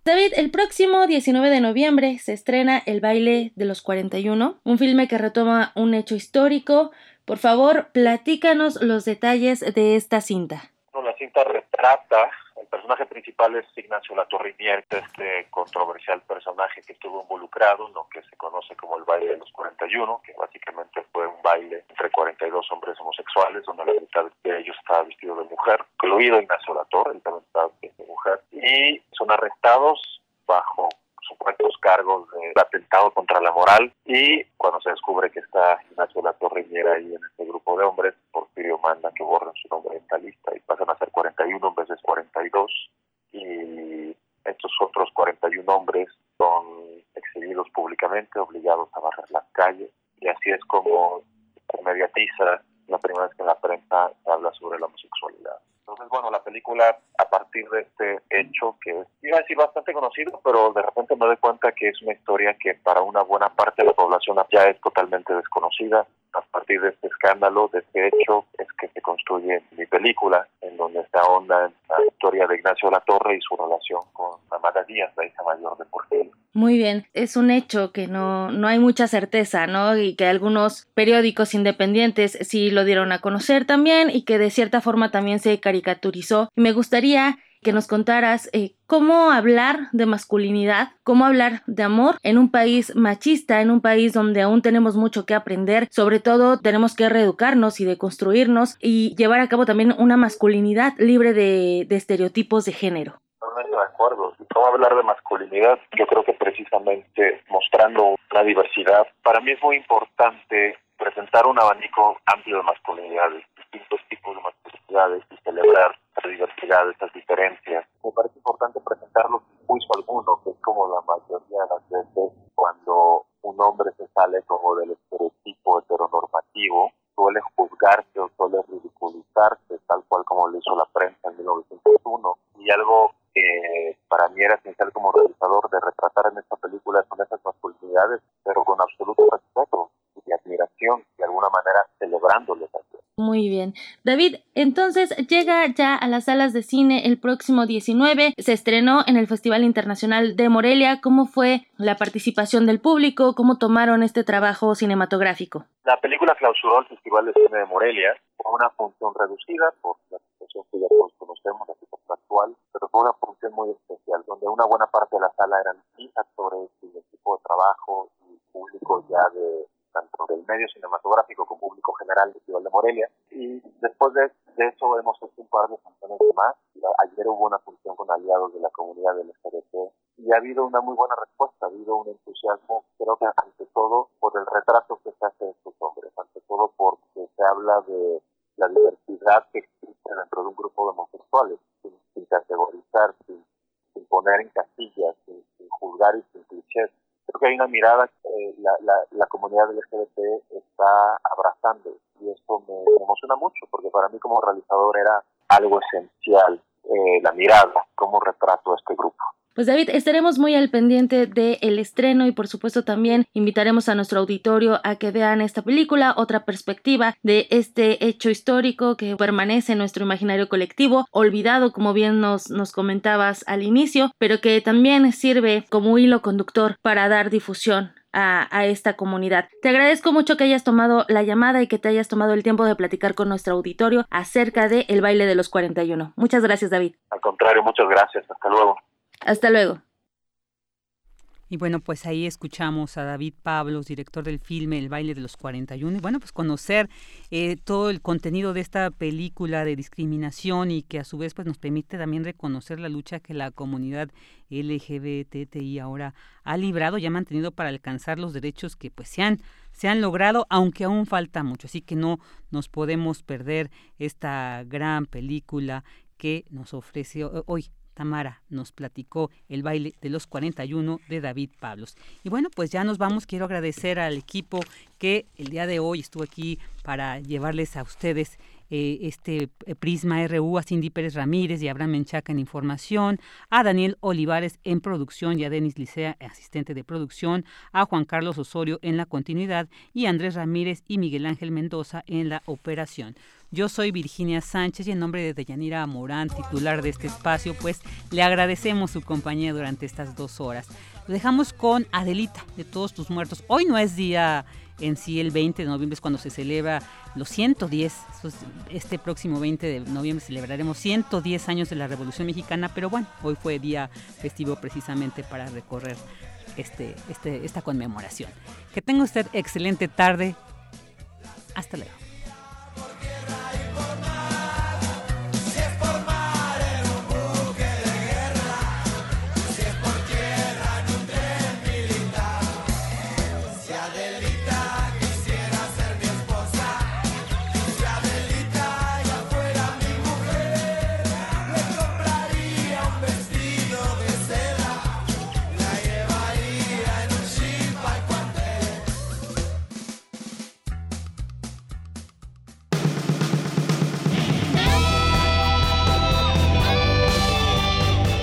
David, el próximo 19 de noviembre se estrena El baile de los 41, un filme que retoma un hecho histórico. Por favor, platícanos los detalles de esta cinta. la cinta retrata personaje principal es Ignacio Latorrinier, este controversial personaje que estuvo involucrado en lo que se conoce como el baile de los 41, que básicamente fue un baile entre 42 hombres homosexuales, donde la mitad de ellos estaba vestido de mujer, incluido Ignacio Latorre, él también estaba vestido de mujer, y son arrestados bajo supuestos cargos de atentado contra la moral. Y cuando se descubre que está Ignacio Latorriñera ahí en este grupo de hombres, Porfirio manda que borren su nombre en esta lista y pasan a ser 41 en vez de 42 y estos otros 41 hombres son exhibidos públicamente, obligados a barrer las calles. Y así es como se mediatiza la primera vez que la prensa habla sobre la homosexualidad. Entonces, bueno, la película, a partir de este hecho, que es, iba a decir, bastante conocido, pero de repente me doy cuenta que es una historia que para una buena parte de la población ya es totalmente desconocida. A partir de este escándalo, de este hecho, es que se construye mi película, en donde se ahonda en la historia de Ignacio La Torre y su relación con Amada Díaz, la hija mayor de Porfirio. Muy bien, es un hecho que no, no hay mucha certeza, ¿no? Y que algunos periódicos independientes sí lo dieron a conocer también y que de cierta forma también se Y me gustaría que nos contaras eh, cómo hablar de masculinidad, cómo hablar de amor en un país machista, en un país donde aún tenemos mucho que aprender, sobre todo tenemos que reeducarnos y deconstruirnos y llevar a cabo también una masculinidad libre de, estereotipos de género. De acuerdo. ¿Cómo hablar de masculinidad? Yo creo que precisamente mostrando una diversidad, para mí es muy importante presentar un abanico amplio de masculinidades, distintos tipos de masculinidades y celebrar la diversidad, estas diferencias. Me parece importante presentarlo sin juicio alguno, que es como la mayoría de las veces cuando un hombre se sale como del estereotipo heteronormativo, suele juzgarse o suele ridiculizarse, tal cual como lo hizo la prensa en 1901. Y algo que para mí era esencial como realizador de retratar en esta película son esas masculinidades, pero con absoluto respeto y admiración, de alguna manera celebrándole también. Muy bien. David, entonces llega ya a las salas de cine el próximo 19. Se estrenó en el Festival Internacional de Morelia. ¿Cómo fue la participación del público? ¿Cómo tomaron este trabajo cinematográfico? La película clausuró el Festival de Cine de Morelia. Fue una función reducida por la situación que ya todos conocemos, la situación actual, pero fue una función muy especial, donde una buena parte de la sala eran actores y equipo de trabajo medio cinematográfico como público general del Festival de Morelia. Y después de, eso hemos hecho un par de funciones más. Ayer hubo una función con aliados de la comunidad del LGBT y ha habido una muy buena respuesta, ha habido un entusiasmo, creo que ante todo por el retrato que se hace de estos hombres, ante todo porque se habla de la diversidad que existe dentro de un grupo de homosexuales, sin, categorizar, sin, poner en casillas, sin, sin juzgar y sin clichés creo que hay una mirada mirada, retrato a este grupo. Pues David, estaremos muy al pendiente del estreno y por supuesto también invitaremos a nuestro auditorio a que vean esta película, otra perspectiva de este hecho histórico que permanece en nuestro imaginario colectivo, olvidado como bien nos, nos comentabas al inicio, pero que también sirve como hilo conductor para dar difusión a, a, esta comunidad. Te agradezco mucho que hayas tomado la llamada y que te hayas tomado el tiempo de platicar con nuestro auditorio acerca de el baile de los 41. Muchas gracias, David. Contrario, muchas gracias. Hasta luego. Hasta luego. Y bueno, pues ahí escuchamos a David Pablos, director del filme El baile de los 41. Y bueno, pues conocer eh, todo el contenido de esta película de discriminación y que a su vez pues nos permite también reconocer la lucha que la comunidad LGBTI ahora ha librado y ha mantenido para alcanzar los derechos que pues se han, se han logrado, aunque aún falta mucho. Así que no nos podemos perder esta gran película que nos ofrece hoy Tamara nos platicó el baile de los 41 de David Pablos. Y bueno, pues ya nos vamos. Quiero agradecer al equipo que el día de hoy estuvo aquí para llevarles a ustedes eh, este eh, Prisma RU, a Cindy Pérez Ramírez y Abraham Menchaca en información, a Daniel Olivares en producción y a Denis Licea, asistente de producción, a Juan Carlos Osorio en la continuidad y a Andrés Ramírez y Miguel Ángel Mendoza en la operación. Yo soy Virginia Sánchez y en nombre de Deyanira Morán, titular de este espacio, pues le agradecemos su compañía durante estas dos horas. Lo dejamos con Adelita de Todos tus Muertos. Hoy no es día en sí, el 20 de noviembre es cuando se celebra los 110. Este próximo 20 de noviembre celebraremos 110 años de la Revolución Mexicana, pero bueno, hoy fue día festivo precisamente para recorrer este, este, esta conmemoración. Que tenga usted excelente tarde. Hasta luego.